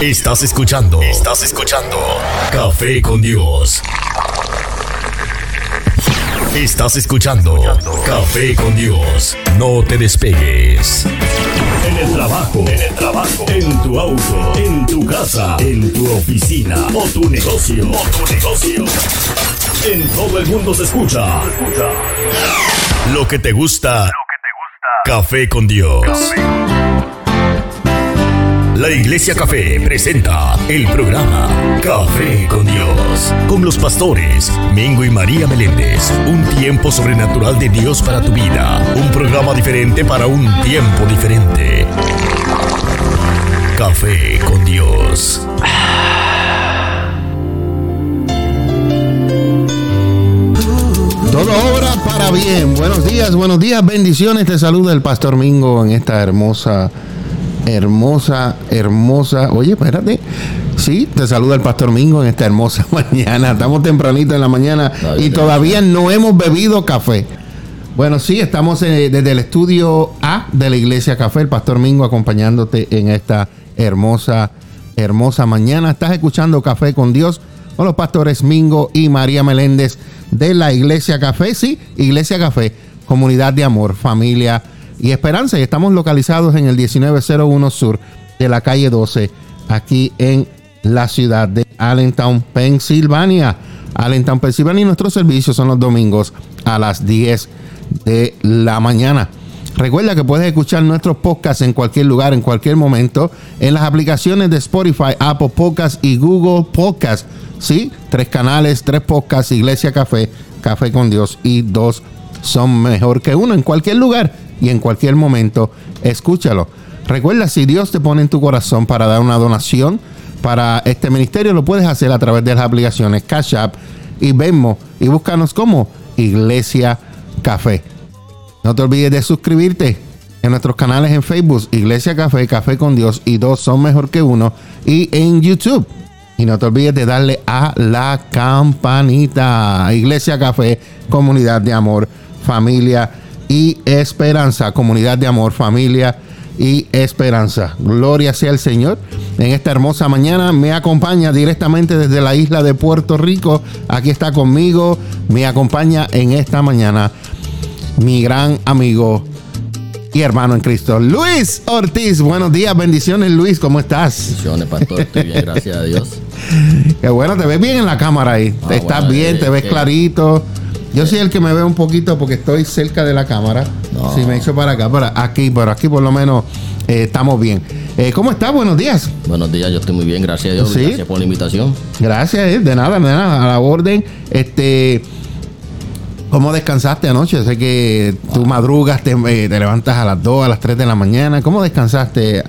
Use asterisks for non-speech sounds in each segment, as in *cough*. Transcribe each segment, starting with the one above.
Estás escuchando. Estás escuchando. Café con Dios. Estás escuchando. Café con Dios. No te despegues. En el trabajo. En el trabajo. En tu auto. En tu casa. En tu oficina. O tu negocio. O tu negocio. En todo el mundo se escucha. Lo que te gusta. Lo que te gusta. Café con Dios. La Iglesia Café presenta el programa Café con Dios, con los pastores Mingo y María Meléndez. Un tiempo sobrenatural de Dios para tu vida. Un programa diferente para un tiempo diferente. Café con Dios. Todo obra para bien. Buenos días, buenos días, bendiciones. Te saluda el Pastor Mingo en esta hermosa, hermosa, hermosa. Oye, espérate. Sí, te saluda el Pastor Mingo en esta hermosa *laughs* mañana. Estamos tempranito en la mañana y todavía no hemos bebido café. Bueno, sí, estamos desde el estudio A de la Iglesia Café, el Pastor Mingo acompañándote en esta hermosa, hermosa mañana. Estás escuchando Café con Dios con los pastores Mingo y María Meléndez de la Iglesia Café. Sí, Iglesia Café, comunidad de amor, familia y esperanza. Y estamos localizados en el 1901 Sur de la calle 12, aquí en la ciudad de Allentown, Pensilvania. Allentown, Pensilvania. Y nuestros servicios son los domingos a las 10 de la mañana. Recuerda que puedes escuchar nuestros podcasts en cualquier lugar, en cualquier momento, en las aplicaciones de Spotify, Apple Podcasts y Google Podcasts. Sí, tres canales, tres podcasts, Iglesia Café, Café con Dios y dos son mejor que uno en cualquier lugar y en cualquier momento. Escúchalo. Recuerda, si Dios te pone en tu corazón para dar una donación para este ministerio, lo puedes hacer a través de las aplicaciones Cash App y Venmo y búscanos como Iglesia Café. No te olvides de suscribirte en nuestros canales en Facebook, Iglesia Café, Café con Dios y dos son mejor que uno y en YouTube. Y no te olvides de darle a la campanita. Iglesia Café, comunidad de amor, familia y esperanza. Comunidad de amor, familia y esperanza. Gloria sea el Señor. En esta hermosa mañana me acompaña directamente desde la isla de Puerto Rico. Aquí está conmigo. Me acompaña en esta mañana mi gran amigo y hermano en Cristo, Luis Ortiz. Buenos días, bendiciones, Luis, ¿cómo estás? Bendiciones, pastor, estoy bien, gracias a Dios. *laughs* Qué bueno, te ves bien en la cámara ahí. Ah, Estás bueno, bien, eh, te ves que- clarito. Yo soy el que me ve un poquito porque estoy cerca de la cámara. No. Si me echo para acá, para aquí, pero aquí por lo menos eh, estamos bien. Eh, ¿Cómo estás? Buenos días. Buenos días, yo estoy muy bien, gracias a Dios. Sí. Gracias por la invitación. Gracias, eh, de nada, de nada, a la orden. Este, ¿cómo descansaste anoche? Sé que tú madrugas, te, eh, te levantas a las 2, a las 3 de la mañana. ¿Cómo descansaste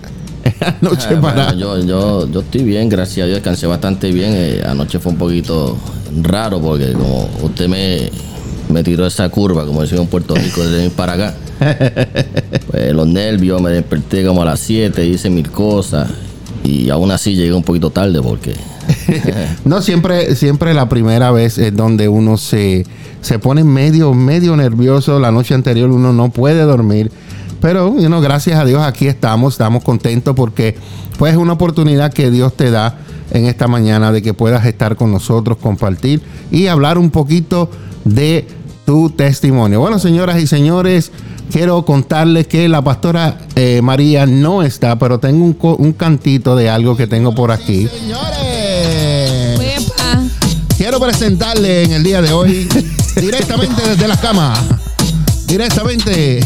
anoche Eh, para...? bueno, yo, yo, yo estoy bien, gracias a Dios, descansé bastante bien. Eh, anoche fue un poquito raro porque como usted me, me tiró esa curva, como decimos en Puerto Rico, de venir para acá. *laughs* Pues los nervios, me desperté como a las 7, hice mil cosas y aún así llegué un poquito tarde porque... *laughs* No, siempre, siempre la primera vez es donde uno se, se pone medio, medio nervioso. La noche anterior uno no puede dormir. Pero, you know, gracias a Dios aquí estamos, estamos contentos porque pues es una oportunidad que Dios te da en esta mañana de que puedas estar con nosotros, compartir y hablar un poquito de tu testimonio. Bueno, señoras y señores, quiero contarles que la pastora eh, María no está, pero tengo un, un cantito de algo que tengo por aquí. Señores, quiero presentarle en el día de hoy, directamente desde la cama, directamente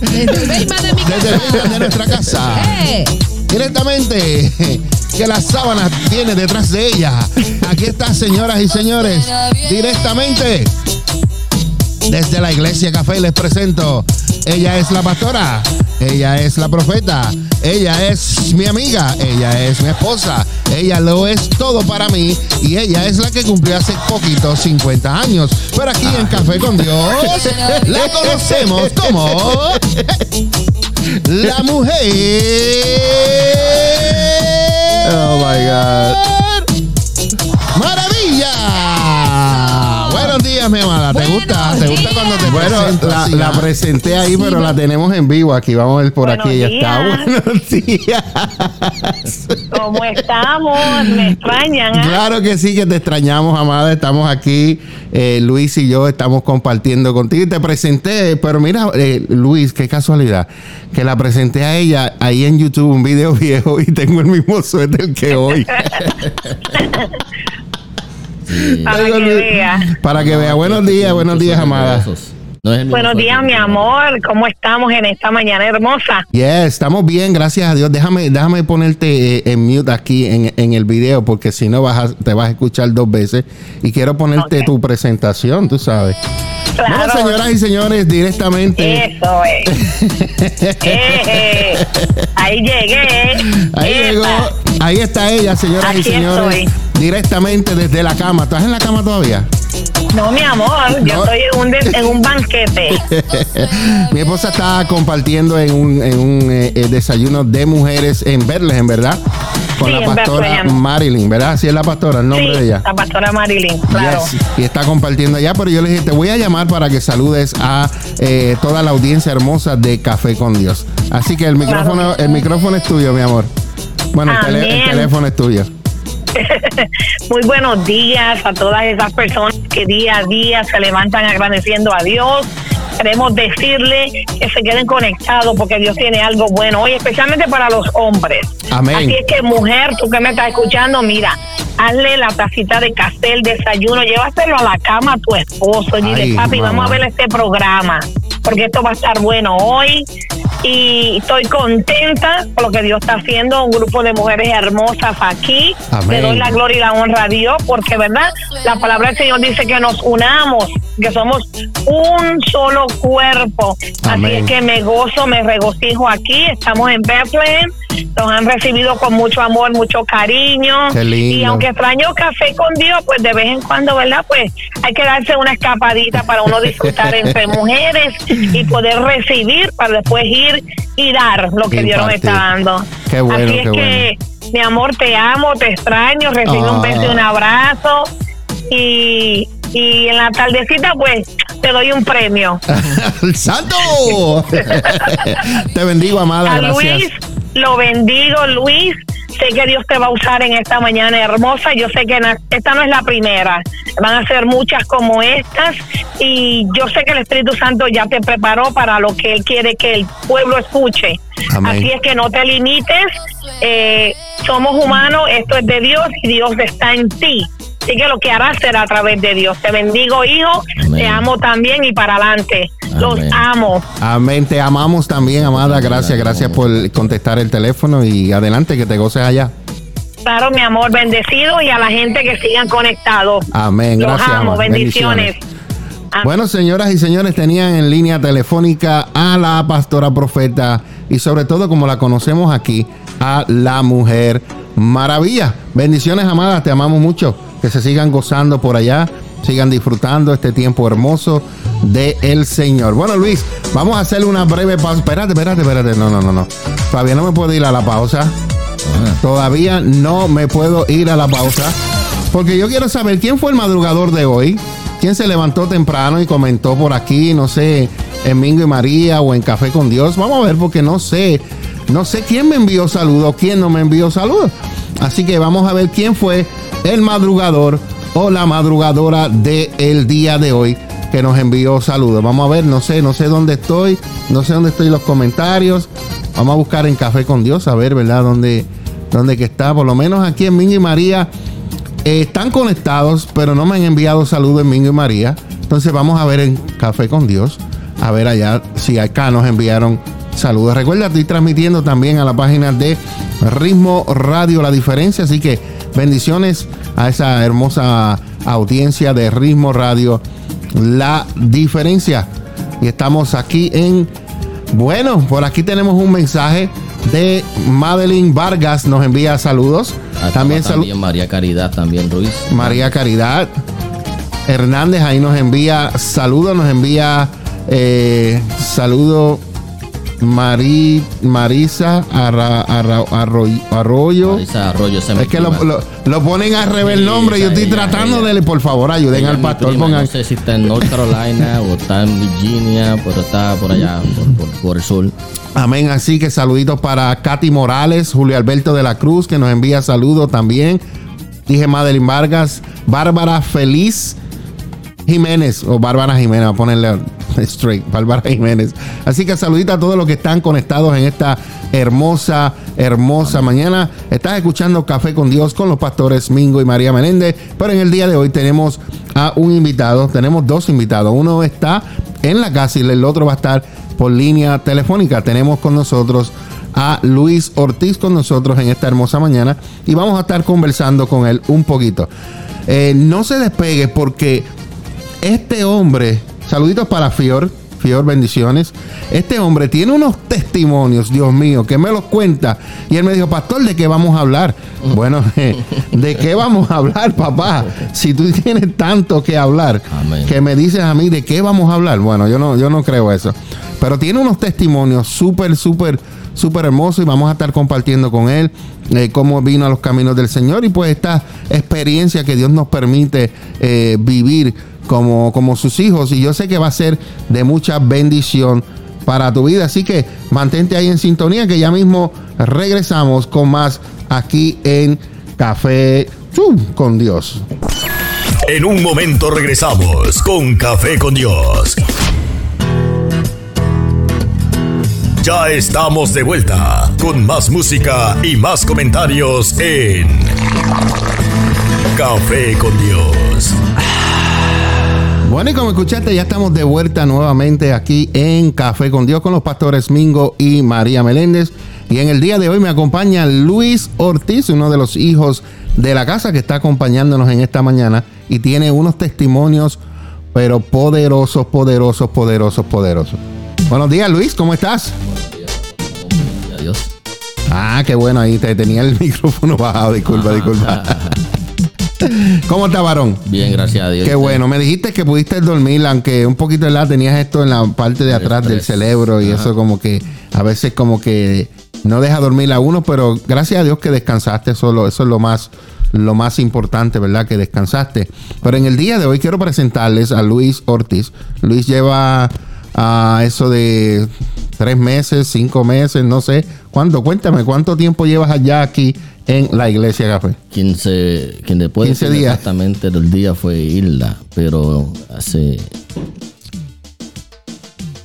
Desde basement de mi desde el basement de nuestra casa, Eh, directamente que la sábana viene detrás de ella. Aquí está, señoras y señores, directamente desde la iglesia Café les presento. Ella es la pastora, ella es la profeta, ella es mi amiga, ella es mi esposa, ella lo es todo para mí y ella es la que cumplió hace poquito 50 años. Pero aquí en Café con Dios la conocemos como la mujer. Oh my God. Buenos días, mi amada. ¿Te Buenos gusta, te gusta cuando te Bueno, presento la- la presenté ahí, pero la tenemos en vivo aquí. Vamos a ver por Buenos aquí. Ella está. *laughs* Buenos días. ¿Cómo estamos? Me extrañan. ¿ah? Claro que sí, que te extrañamos, amada. Estamos aquí, eh, Luis y yo estamos compartiendo contigo. Y te presenté, pero mira, eh, Luis, qué casualidad, que la presenté a ella ahí en YouTube, un video *laughs* viejo, y tengo el mismo suéter que hoy. *laughs* Sí. Para que vea. Para que vea. Buenos días, buenos días, amada. No Buenos días, mi amor. ¿Cómo estamos en esta mañana hermosa? Yes, estamos bien, gracias a Dios. Déjame, déjame ponerte eh, en mute aquí en, en el video, porque si no vas a- te vas a escuchar dos veces. Y quiero ponerte tu presentación, tú sabes. Bueno, Claro. señoras y señores, directamente. Eso es. *laughs* Eh, ahí llegué. Ahí Epa. llegó, ahí está ella, señoras y señores, estoy. Directamente desde la cama. ¿Estás en la cama todavía? No, mi amor, yo No. estoy en un, des- en un banquete. *laughs* Mi esposa está compartiendo en un, en un eh, eh, desayuno de mujeres en Bethlehem, ¿verdad? Con Sí, la pastora. Marilyn, ¿verdad? Así es la pastora, el nombre sí, de ella. la pastora Marilyn, claro. Yes, Y está compartiendo allá, pero yo le dije, te voy a llamar para que saludes a eh, toda la audiencia hermosa de Café con Dios. Así que el micrófono, el micrófono es tuyo, mi amor. Bueno, el, el teléfono es tuyo. *laughs* Muy buenos días a todas esas personas que día a día se levantan agradeciendo a Dios. Queremos decirle que se queden conectados porque Dios tiene algo bueno hoy, especialmente para los hombres. Amén. Así es que, mujer, tú que me estás escuchando, mira, hazle la tacita de café, el desayuno, llévaselo a la cama a tu esposo. y Dile, papi, mamá. vamos a ver este programa porque esto va a estar bueno hoy. Y estoy contenta por lo que Dios está haciendo, un grupo de mujeres hermosas aquí. Amén. Le doy la gloria y la honra a Dios, porque verdad, la palabra del Señor dice que nos unamos, que somos un solo cuerpo. Amén. Así es que me gozo, me regocijo aquí. Estamos en Bethlehem, nos han recibido con mucho amor, mucho cariño. Qué lindo. Y aunque extraño café con Dios, pues de vez en cuando, ¿verdad? Pues hay que darse una escapadita para uno disfrutar *laughs* entre mujeres y poder recibir para después ir y dar lo que Dios nos está dando. Qué bueno, Así es qué que, mi amor, te amo, te extraño, recibe Ah. un beso y un abrazo. Y, y en la tardecita, pues, te doy un premio. ¡El *laughs* santo! *laughs* Te bendigo, amada, A gracias. Luis, lo bendigo, Luis. Sé que Dios te va a usar en esta mañana hermosa. Yo sé que esta no es la primera. Van a ser muchas como estas. Y yo sé que el Espíritu Santo ya te preparó para lo que Él quiere que el pueblo escuche. Amén. Así es que no te limites. Eh, somos humanos, esto es de Dios y Dios está en ti. Así que lo que harás será a través de Dios. Te bendigo, hijo. Amén. Te amo también y para adelante. Los Amén. amo. Amén, te amamos también, amada. Gracias, gracias por contestar el teléfono y adelante, que te goces allá. Claro, mi amor, bendecido y a la gente que sigan conectados. Amén, Los gracias. amo, bendiciones. Amén. Bueno, señoras y señores, tenían en línea telefónica a la pastora profeta y sobre todo, como la conocemos aquí, a la mujer maravilla. Bendiciones, amadas, te amamos mucho. Que se sigan gozando por allá, sigan disfrutando este tiempo hermoso de el Señor. Bueno, Luis, vamos a hacer una breve pausa. Espérate, espérate, espérate. No, no, no, no. Todavía no me puedo ir a la pausa. Ajá. Todavía no me puedo ir a la pausa. Porque yo quiero saber quién fue el madrugador de hoy. ¿Quién se levantó temprano y comentó por aquí, no sé, en Mingo y María o en Café con Dios? Vamos a ver porque no sé. No sé quién me envió saludos, quién no me envió saludos. Así que vamos a ver quién fue el madrugador o la madrugadora del el día de hoy que nos envió saludos. Vamos a ver, no sé, no sé dónde estoy, no sé dónde estoy los comentarios. Vamos a buscar en Café con Dios, a ver, ¿verdad? ¿Dónde, dónde que está? Por lo menos aquí en Mingo y María eh, están conectados, pero no me han enviado saludos en Mingo y María. Entonces vamos a ver en Café con Dios, a ver allá si acá nos enviaron saludos. Recuerda, estoy transmitiendo también a la página de Ritmo Radio La Diferencia, así que bendiciones a esa hermosa audiencia de Ritmo Radio La Diferencia. Y estamos aquí en, bueno, por aquí tenemos un mensaje de Madeline Vargas, nos envía saludos. Acá También saludos. María Caridad, también Ruiz. María Caridad Hernández ahí nos envía saludos, nos envía eh, saludo Mari, Marisa Arra- Arra- Arroyo. Arroyo. Marisa Arroyo se me Es que lo, lo- lo ponen al revés el Sí, nombre. Yo estoy ella, tratando ella. de. Por favor, ayuden al pastor. prima, Pongan. No sé si está en North Carolina *laughs* o está en Virginia, pero está por allá, por, por- por el sur. Amén. Así que saluditos para Katy Morales, Julio Alberto de la Cruz, que nos envía saludos también. Dije Madeline Vargas, Bárbara Feliz Jiménez, o Bárbara Jiménez, voy a ponerle *laughs* straight, Bárbara Jiménez. Así que saluditos a todos los que están conectados en esta hermosa, hermosa mañana. Estás escuchando Café con Dios con los pastores Mingo y María Menéndez, pero en el día de hoy tenemos a un invitado, tenemos dos invitados. Uno está en la casa y el otro va a estar por línea telefónica. Tenemos con nosotros a Luis Ortiz con nosotros en esta hermosa mañana y vamos a estar conversando con él un poquito. Eh, no se despegue porque este hombre, saluditos para Fior, Fior, bendiciones. Este hombre tiene unos testimonios, Dios mío, que me los cuenta. Y él me dijo, pastor, ¿de qué vamos a hablar? Bueno, *laughs* ¿de qué vamos a hablar, papá? Si tú tienes tanto que hablar, Amén. que me dices a mí, ¿de qué vamos a hablar? Bueno, yo no, yo no creo eso. Pero tiene unos testimonios súper, súper, súper hermosos y vamos a estar compartiendo con él eh, cómo vino a los caminos del Señor y pues esta experiencia que Dios nos permite eh, vivir como, como sus hijos. Y yo sé que va a ser de mucha bendición para tu vida. Así que mantente ahí en sintonía que ya mismo regresamos con más aquí en Café con Dios. En un momento regresamos con Café con Dios. Ya estamos de vuelta con más música y más comentarios en Café con Dios. Bueno, y como escuchaste, ya estamos de vuelta nuevamente aquí en Café con Dios con los pastores Mingo y María Meléndez. Y en el día de hoy me acompaña Luis Ortiz, uno de los hijos de la casa que está acompañándonos en esta mañana y tiene unos testimonios, pero poderosos, poderosos, poderosos, poderosos. Buenos días, Luis, ¿cómo estás? Adiós. Ah, qué bueno, ahí te tenía el *laughs* micrófono bajado, disculpa, disculpa. ¿Cómo está, varón? Bien, gracias a Dios. Qué bueno, me dijiste que pudiste dormir, aunque un poquito de la tenías esto en la parte de atrás del cerebro y eso como que a veces como que no deja dormir a uno, pero gracias a Dios que descansaste, solo eso es lo más lo más importante, ¿verdad? Que descansaste. Pero en el día de hoy quiero presentarles a Luis Ortiz. Luis lleva a eso de tres meses, cinco meses, no sé. ¿Cuánto? Cuéntame, ¿cuánto tiempo llevas allá aquí en la iglesia Café? 15, quien después 15 decir días. exactamente el día fue Hilda, pero hace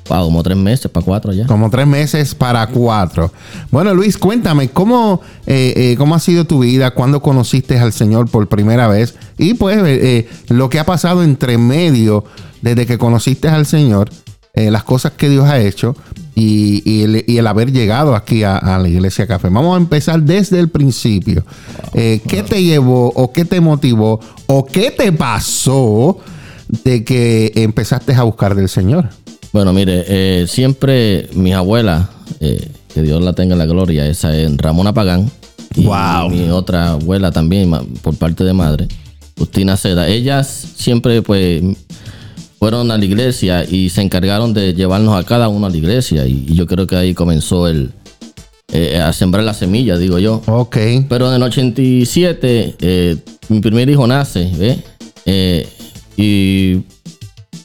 wow, como tres meses para cuatro ya. Como tres meses para cuatro. Bueno, Luis, cuéntame, ¿cómo, eh, eh, cómo ha sido tu vida? ¿Cuándo conociste al Señor por primera vez? Y pues eh, eh, lo que ha pasado entre medio desde que conociste al Señor, eh, las cosas que Dios ha hecho y, y el, y el haber llegado aquí a, a la iglesia Café. Vamos a empezar desde el principio. Eh, ¿Qué te llevó o qué te motivó o qué te pasó de que empezaste a buscar del Señor? Bueno, mire, eh, siempre mis abuelas, eh, que Dios la tenga en la gloria, esa es Ramona Pagán. Y Wow. mi otra abuela también, por parte de madre, Justina Seda. Ellas siempre, pues, fueron a la iglesia y se encargaron de llevarnos a cada uno a la iglesia. Y, y yo creo que ahí comenzó el eh, a sembrar la semilla, digo yo. Ok. Pero en el 87, eh, mi primer hijo nace, ¿ves? Eh, y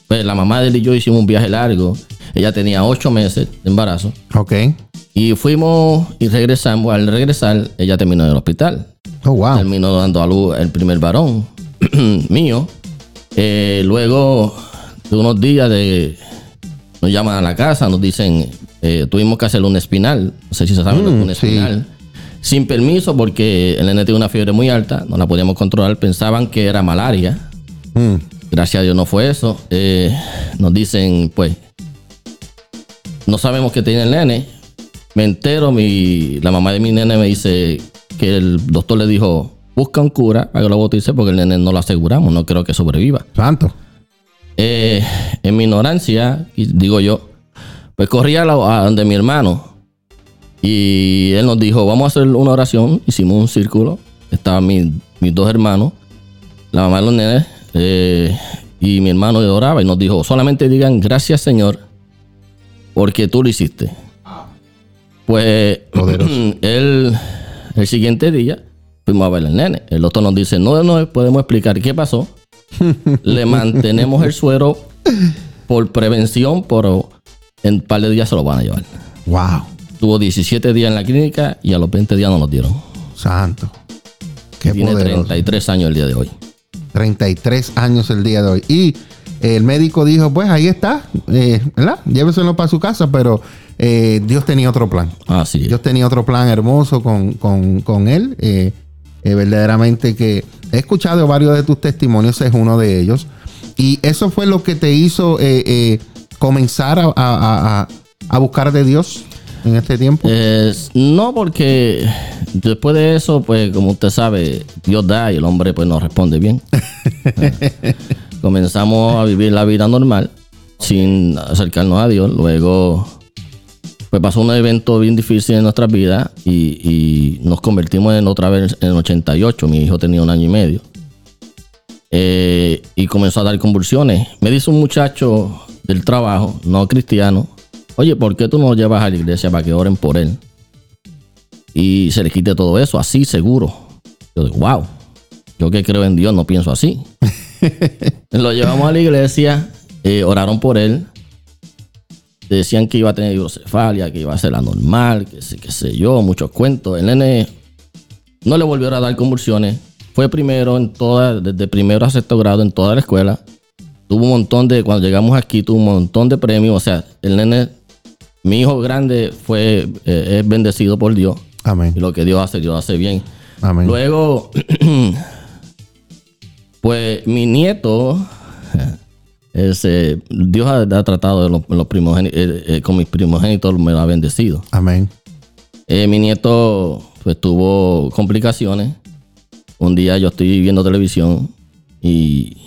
pues, la mamá de él y yo hicimos un viaje largo. Ella tenía ocho meses de embarazo. Ok. Y fuimos y regresamos. Al regresar, ella terminó en el hospital. Oh, wow. Terminó dando a luz el primer varón *clears throat* mío. Eh, luego de unos días de... Nos llaman a la casa, nos dicen, eh, tuvimos que hacer un espinal. No sé si se sabe lo que es un Mm, sí. espinal. Sin permiso porque el nene tiene una fiebre muy alta, no la podíamos controlar. Pensaban que era malaria. Mm. Gracias a Dios no fue eso. Eh, nos dicen, pues, no sabemos qué tiene el nene. Me entero, mi, la mamá de mi nene me dice que el doctor le dijo, busca un cura para que lo bautice porque el nene no lo aseguramos, no creo que sobreviva. Santo. Eh, en mi ignorancia, digo yo, pues corrí a, la, a donde mi hermano y él nos dijo, vamos a hacer una oración. Hicimos un círculo, estaban mis, mis dos hermanos, la mamá de los nenes eh, y mi hermano oraba y nos dijo, solamente digan gracias Señor porque tú lo hiciste. Pues *clears throat* él, el siguiente día, fuimos a ver al nene. El doctor nos dice, no nos podemos explicar qué pasó. Le *laughs* mantenemos el suero por prevención, pero en un par de días se lo van a llevar. Wow. Tuvo 17 días en la clínica y a los 20 días nos los dieron. Santo. Qué Tiene poderoso. 33 años el día de hoy. 33 años el día de hoy. Y el médico dijo, pues ahí está, eh, ¿verdad? Lléveselo para su casa, pero eh, Dios tenía otro plan. Así es. Dios tenía otro plan hermoso con, con- con él. eh, eh, verdaderamente que he escuchado varios de tus testimonios, es uno de ellos. Y eso fue lo que te hizo eh, eh, comenzar a, a- a- a- a buscar de Dios en este tiempo. No, porque después de eso, pues como usted sabe, Dios da y el hombre pues no responde bien. *laughs* Comenzamos a vivir la vida normal sin acercarnos a Dios. Luego, pues pasó un evento bien difícil en nuestras vidas y, y nos convertimos en otra vez en el 88. Mi hijo tenía un año y medio. Eh, y comenzó a dar convulsiones. Me dice un muchacho del trabajo, no cristiano, oye, ¿por qué tú no lo llevas a la iglesia para que oren por él? Y se le quite todo eso, así seguro. Yo digo, wow, yo que creo en Dios no pienso así. *laughs* lo llevamos a la iglesia, eh, oraron por él. Decían que iba a tener hidrocefalia, que iba a ser la normal, que sé, qué sé yo, muchos cuentos. El nene no le volvieron a dar convulsiones. Fue primero en toda, desde primero a sexto grado en toda la escuela. Tuvo un montón de, cuando llegamos aquí, tuvo un montón de premios. O sea, el nene, mi hijo grande fue, eh, es bendecido por Dios. Amén. Y lo que Dios hace, Dios hace bien. Amén. Luego, *clears throat* pues mi nieto, ese, Dios ha, ha tratado de los, los primogénitos, eh, eh, con mis primogénitos me lo ha bendecido. Amén. Eh, mi nieto pues tuvo complicaciones. Un día yo estoy viendo televisión y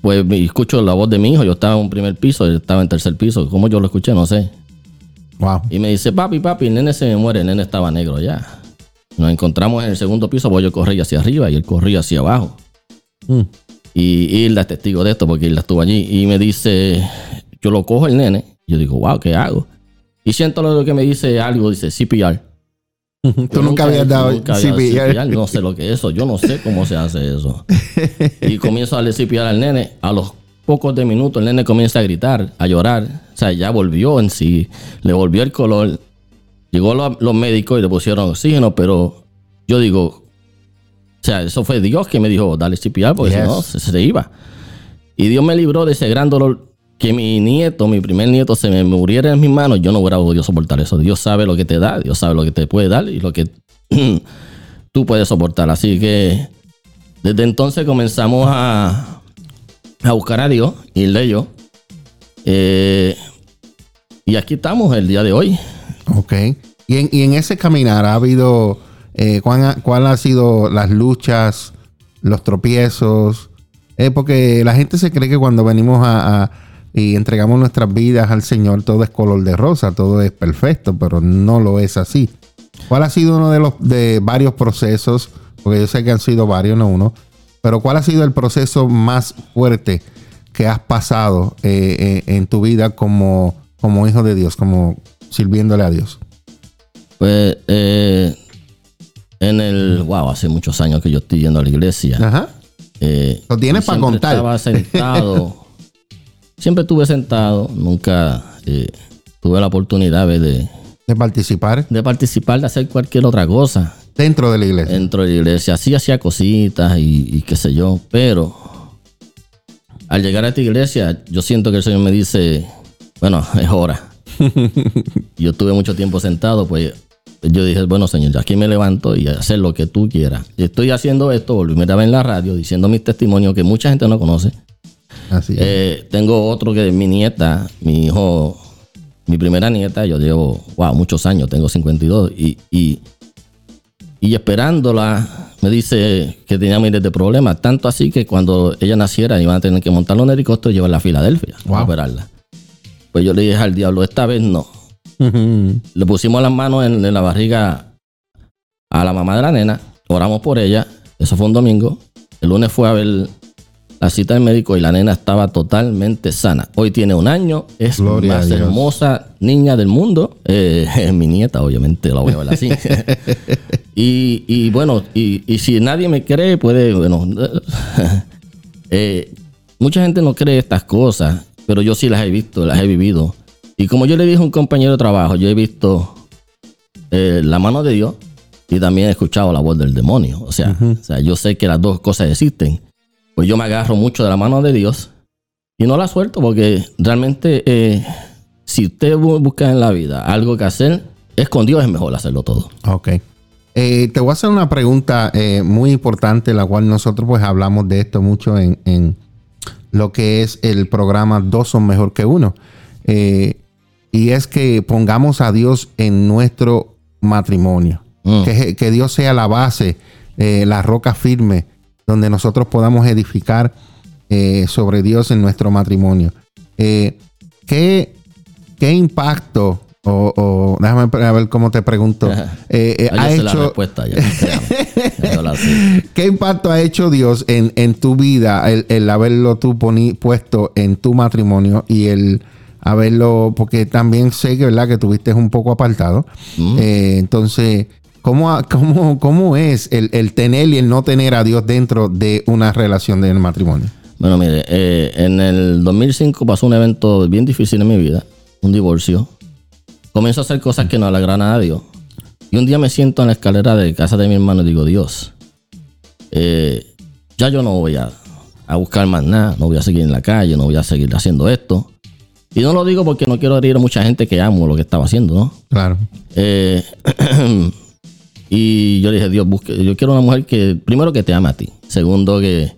pues escucho la voz de mi hijo. Yo estaba en un primer piso, él estaba en tercer piso. ¿Cómo yo lo escuché? No sé. Wow. Y me dice, papi, papi, el nene se me muere. El nene estaba negro ya. Nos encontramos en el segundo piso, pues yo corrí hacia arriba y él corría hacia abajo. Mm. Y Hilda es testigo de esto porque Hilda estuvo allí y me dice, yo lo cojo el nene. Yo digo, wow, ¿qué hago? Y siento lo que me dice algo, dice CPR. Tú nunca habías dado nunca había CPR. CPR, No sé lo que es eso. Yo no sé cómo se hace eso. Y comienzo a darle CPR al nene. A los pocos de minutos el nene comienza a gritar, a llorar. O sea, ya volvió en sí. Le volvió el color. Llegó lo- los médicos y le pusieron oxígeno, pero yo digo, o sea, eso fue Dios que me dijo, dale CPR, porque Yes. si no, se, se iba. Y Dios me libró de ese gran dolor. Que mi nieto, mi primer nieto, se me muriera en mis manos, yo no hubiera podido soportar eso. Dios sabe lo que te da, Dios sabe lo que te puede dar y lo que *clears throat* tú puedes soportar. Así que desde entonces comenzamos a, a buscar a Dios, y de yo. Eh, y aquí estamos el día de hoy. Ok. Y en, y en ese caminar ha habido, eh, ¿cuál, ha, cuál ha sido las luchas, los tropiezos? Eh, porque la gente se cree que cuando venimos a, a- y entregamos nuestras vidas al Señor, todo es color de rosa, todo es perfecto, pero no lo es así. ¿Cuál ha sido uno de los de varios procesos? Porque yo sé que han sido varios, no uno. Pero ¿cuál ha sido el proceso más fuerte que has pasado eh, eh, en tu vida como, como hijo de Dios, como sirviéndole a Dios? Pues eh, en el, wow, hace muchos años que yo estoy yendo a la iglesia. Ajá. Eh, Lo tienes para contar. Estaba sentado. *laughs* siempre estuve sentado. Nunca eh, tuve la oportunidad de, De participar de participar, de hacer cualquier otra cosa dentro de la iglesia. dentro de la iglesia. Sí hacía cositas y, y qué sé yo, pero al llegar a esta iglesia, yo siento que el Señor me dice, bueno, *laughs* es hora. *laughs* yo estuve mucho tiempo sentado, pues yo dije, bueno, Señor, aquí me levanto y hacer lo que tú quieras. Estoy haciendo esto, volví a ver en la radio, diciendo mis testimonios que mucha gente no conoce. Así es. Eh, tengo otro que es mi nieta, mi hijo, mi primera nieta, yo llevo, wow, muchos años, tengo 52, y, y, y esperándola, me dice que tenía miles de problemas, tanto así que cuando ella naciera iban a tener que montarlo en helicóptero y llevarla a Filadelfia a Wow. operarla. Pues yo le dije al diablo, esta vez no. Le pusimos las manos en, en la barriga a la mamá de la nena, oramos por ella, eso fue un domingo, el lunes fue a ver la cita del médico y la nena estaba totalmente sana. Hoy tiene un año, es Gloria a más hermosa niña del mundo. Eh, *laughs* es mi nieta, obviamente, la voy a ver así. *laughs* y, y bueno, y, y si nadie me cree, puede, bueno, *laughs* eh, mucha gente no cree estas cosas, pero yo sí las he visto, las he vivido. Y como yo le dije a un compañero de trabajo, yo he visto eh, la mano de Dios y también he escuchado la voz del demonio. O sea, o sea, yo sé que las dos cosas existen. Pues yo me agarro mucho de la mano de Dios y no la suelto porque realmente eh, si usted bu- busca en la vida algo que hacer, es con Dios es mejor hacerlo todo. Ok. Eh, te voy a hacer una pregunta eh, muy importante, la cual nosotros pues hablamos de esto mucho en, en lo que es el programa Dos son mejor que uno. Eh, y es que pongamos a Dios en nuestro matrimonio. Mm. Que, que Dios sea la base, eh, la roca firme, donde nosotros podamos edificar eh, sobre Dios en nuestro matrimonio. Eh, ¿qué, qué impacto, o, o- déjame a ver cómo te pregunto, *laughs* eh, eh, ha hecho. *laughs* ¿Qué impacto ha hecho Dios en, en tu vida el, el haberlo tú poni- puesto en tu matrimonio y el haberlo, porque también sé que, ¿verdad? que tuviste un poco apartado. Eh, entonces, ¿cómo, cómo, cómo es el, el tener y el no tener a Dios dentro de una relación del matrimonio? Bueno, mire, eh, en el 2005 pasó un evento bien difícil en mi vida, un divorcio. Comienzo a hacer cosas que no le agradan a Dios. Y un día me siento en la escalera de casa de mi hermano y digo, Dios, eh, ya yo no voy a, a buscar más nada, no voy a seguir en la calle, no voy a seguir haciendo esto. Y no lo digo porque no quiero herir a mucha gente que amo lo que estaba haciendo, ¿no? Claro. Eh, *clears throat* y yo dije, Dios, busque, yo quiero una mujer que, primero, que te ame a ti. Segundo, que,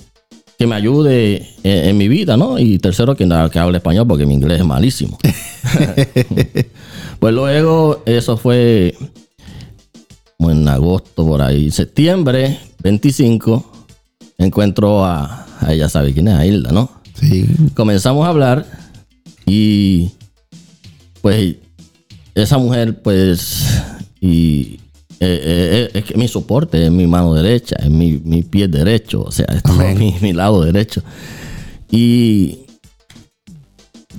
que me ayude en, en mi vida, ¿no? Y tercero, que, que hable español porque mi inglés es malísimo. *laughs* pues luego, eso fue como en agosto, por ahí, septiembre 25, encuentro a, a ella, sabe quién es, a Hilda, ¿no? Sí. comenzamos a hablar y pues esa mujer pues y eh, eh, es que mi soporte es mi mano derecha, es mi, mi pie derecho, o sea, es mi, mi lado derecho. Y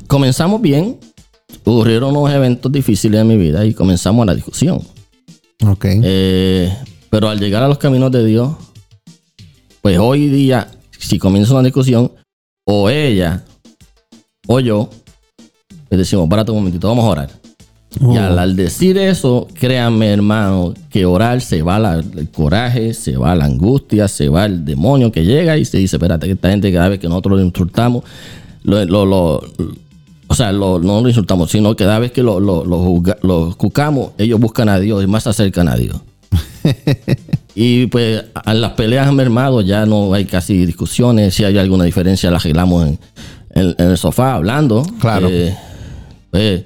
comenzamos bien, ocurrieron unos eventos difíciles en mi vida y comenzamos la discusión. Ok. Eh, pero al llegar a los caminos de Dios, pues hoy día, si comienza una discusión, o ella o yo, le decimos, párate un momentito, vamos a orar. Y al, al decir eso, créanme, hermano, que orar se va la- el coraje, se va la angustia, se va el demonio que llega y se dice, espérate, que esta gente cada vez que nosotros lo insultamos, lo, lo- lo- o sea, no lo insultamos, sino que cada vez que lo, lo, cucamos, ellos buscan a Dios y más se acercan a Dios. *laughs* y pues a las peleas mermados ya no hay casi discusiones, si hay alguna diferencia la arreglamos en, en- en el sofá hablando. Claro. Eh, pues,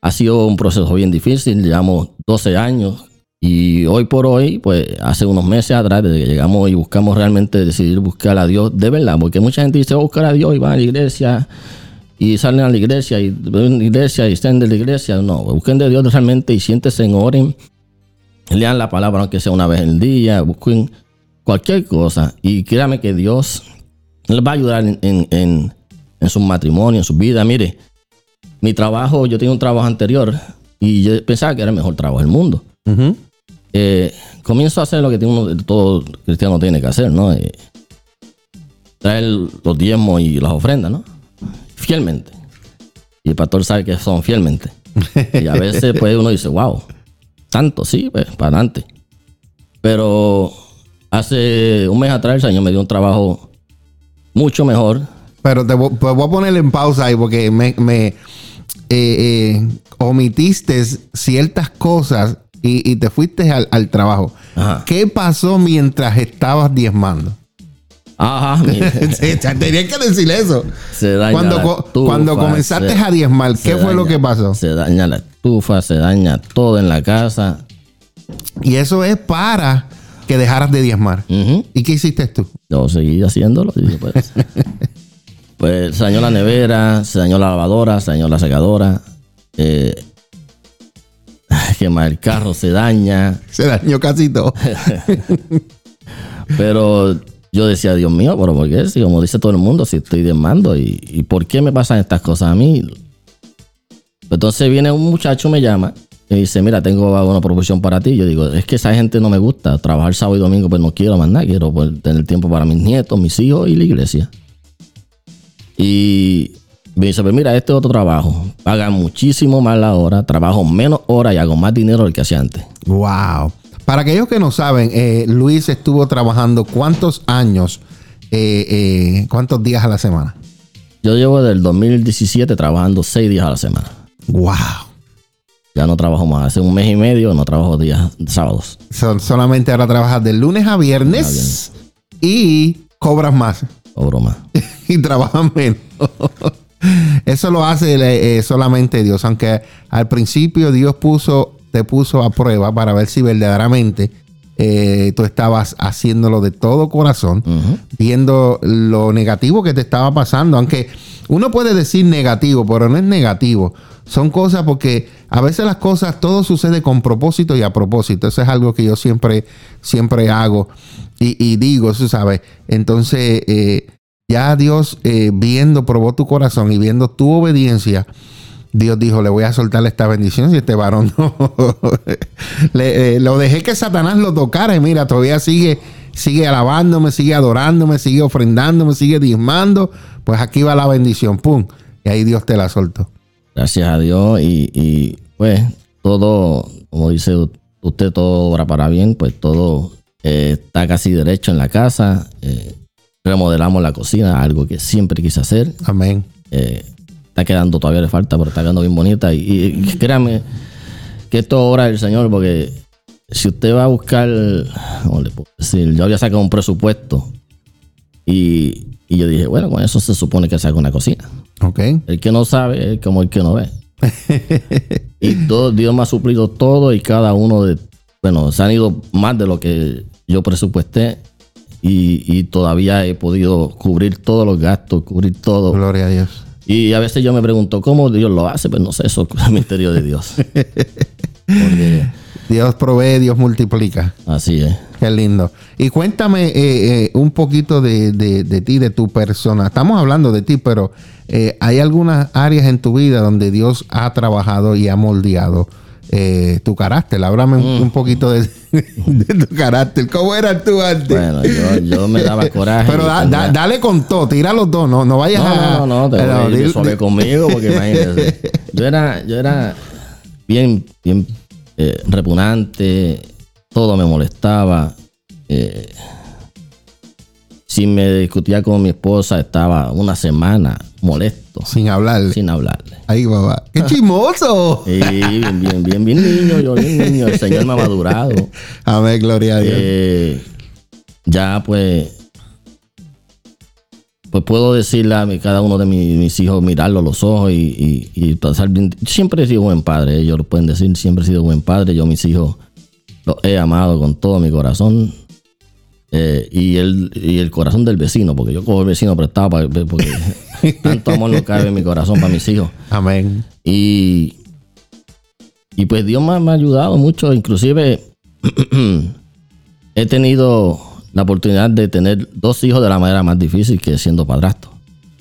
ha sido un proceso bien difícil, llevamos 12 años y hoy por hoy, pues hace unos meses atrás, desde que llegamos y buscamos realmente decidir buscar a Dios de verdad, porque mucha gente dice "Voy a buscar a Dios y van a la iglesia y salen a la iglesia y ven la iglesia y están de la iglesia. No, busquen de Dios realmente y siéntese en oren, lean la palabra aunque sea una vez al día, busquen cualquier cosa y créame que Dios les va a ayudar en su matrimonio, en su vida. Mire, mi trabajo, yo tenía un trabajo anterior y yo pensaba que era el mejor trabajo del mundo. Eh, comienzo a hacer lo que uno, todo cristiano tiene que hacer, ¿no? Eh, traer los diezmos y las ofrendas, ¿no? Fielmente. Y el pastor sabe que son fielmente. Y a veces *laughs* pues uno dice, wow, tanto, sí, pues, para adelante. Pero hace un mes atrás el Señor me dio un trabajo mucho mejor. Pero te voy, pues voy a ponerle en pausa ahí porque me, me, eh, eh, omitiste ciertas cosas y, y te fuiste al, al trabajo. Ajá. ¿Qué pasó mientras estabas diezmando? Ajá. *laughs* Sí, Tenías que decir eso. Se daña Cuando, la co- estufa, cuando comenzaste se- a diezmar, ¿qué fue lo que pasó? Se daña la estufa, se daña todo en la casa. Y eso es para que dejaras de diezmar. ¿Y qué hiciste tú? Yo seguí haciéndolo. y pues, *laughs* pues se dañó la nevera, se dañó la lavadora, se dañó la secadora. Eh, que más el carro se daña. Se dañó casi todo. *laughs* Pero yo decía, Dios mío, pero ¿por qué? Si como dice todo el mundo, si estoy de mando, ¿y, y por qué me pasan estas cosas a mí? Entonces viene un muchacho, me llama y dice, mira, tengo una proposición para ti. Yo digo, es que esa gente no me gusta. Trabajar sábado y domingo, pues no quiero más nada. Quiero pues, tener tiempo para mis nietos, mis hijos y la iglesia. Y me dice, pues mira, este es otro trabajo. Pagan muchísimo más la hora, trabajo menos horas y hago más dinero del que hacía antes. Wow. Para aquellos que no saben, eh, Luis estuvo trabajando cuántos años, eh, eh, cuántos días a la semana. Yo llevo del 2017 trabajando seis días a la semana. Wow. Ya no trabajo más. Hace un mes y medio no trabajo días sábados. Son, solamente ahora trabajas de lunes a viernes y cobras más O broma. *laughs* y trabajas menos. Eso lo hace eh, solamente Dios, aunque al principio Dios puso, te puso a prueba para ver si verdaderamente eh, tú estabas haciéndolo de todo corazón, viendo lo negativo que te estaba pasando, aunque uno puede decir negativo, pero no es negativo. Son cosas porque a veces las cosas, todo sucede con propósito y a propósito. Eso es algo que yo siempre, siempre hago y, digo, tú sabes. Entonces, eh, ya Dios eh, viendo, probó tu corazón y viendo tu obediencia, Dios dijo, le voy a soltar esta bendición si este varón no. *laughs* eh, lo dejé que Satanás lo tocara y mira, todavía sigue, sigue alabándome, sigue adorándome, sigue ofrendándome, sigue diezmando. Pues aquí va la bendición, pum. Y ahí Dios te la soltó. Gracias a Dios y, y, pues todo, como dice usted, todo obra para bien, pues todo eh, está casi derecho en la casa. Eh, remodelamos la cocina, algo que siempre quise hacer. Amén. Eh, está quedando, todavía le falta, pero está quedando bien bonita. Y, y créanme que esto es obra del Señor, porque si usted va a buscar, ¿cómo le puedo decir? Yo había sacado un presupuesto y, y yo dije, bueno, con eso se supone que saca una cocina. Ok. El que no sabe es como el que no ve. *laughs* y todo, Dios me ha suplido todo y cada uno de, bueno, se han ido más de lo que yo presupuesté y, y todavía he podido cubrir todos los gastos, cubrir todo. Gloria a Dios. Y a veces yo me pregunto cómo Dios lo hace, pero no sé, eso es el misterio de Dios. *laughs* Porque Dios provee, Dios multiplica. así es. Qué lindo. Y cuéntame eh, eh, un poquito de, de- de ti, de tu persona. Estamos hablando de ti, pero eh, hay algunas áreas en tu vida donde Dios ha trabajado y ha moldeado tu carácter. Háblame un, Mm. un poquito de, de tu carácter. ¿Cómo eras tú antes? Bueno, yo, yo me daba coraje. pero da- tenía- da- dale con todo, tira los dos, no, no vayas a... No, no, no, te voy a ir suave conmigo porque *laughs* imagínate. Yo era, yo era bien, bien repugnante, todo me molestaba. eh, si me discutía con mi esposa, estaba una semana molesto, Sin hablar. sin hablarle. Ahí, papá. ¡Qué chismoso! Y bien, bien, bien, bien niño, yo bien niño, el Señor me ha madurado. Amén, gloria a Dios. Eh, ya pues pues puedo decirle a mi- cada uno de mi- mis hijos mirarlo a los ojos y, y, y pasar bien. siempre he sido buen padre ellos lo pueden decir siempre he sido buen padre yo mis hijos los he amado con todo mi corazón Eh, y, el, y el corazón del vecino porque yo cojo el vecino prestado para, porque *laughs* tanto amor no cabe en mi corazón para mis hijos Amén. y, y pues Dios me, ha- me ha ayudado mucho. Inclusive *clears throat* he tenido la oportunidad de tener dos hijos de la manera más difícil que siendo padrastro.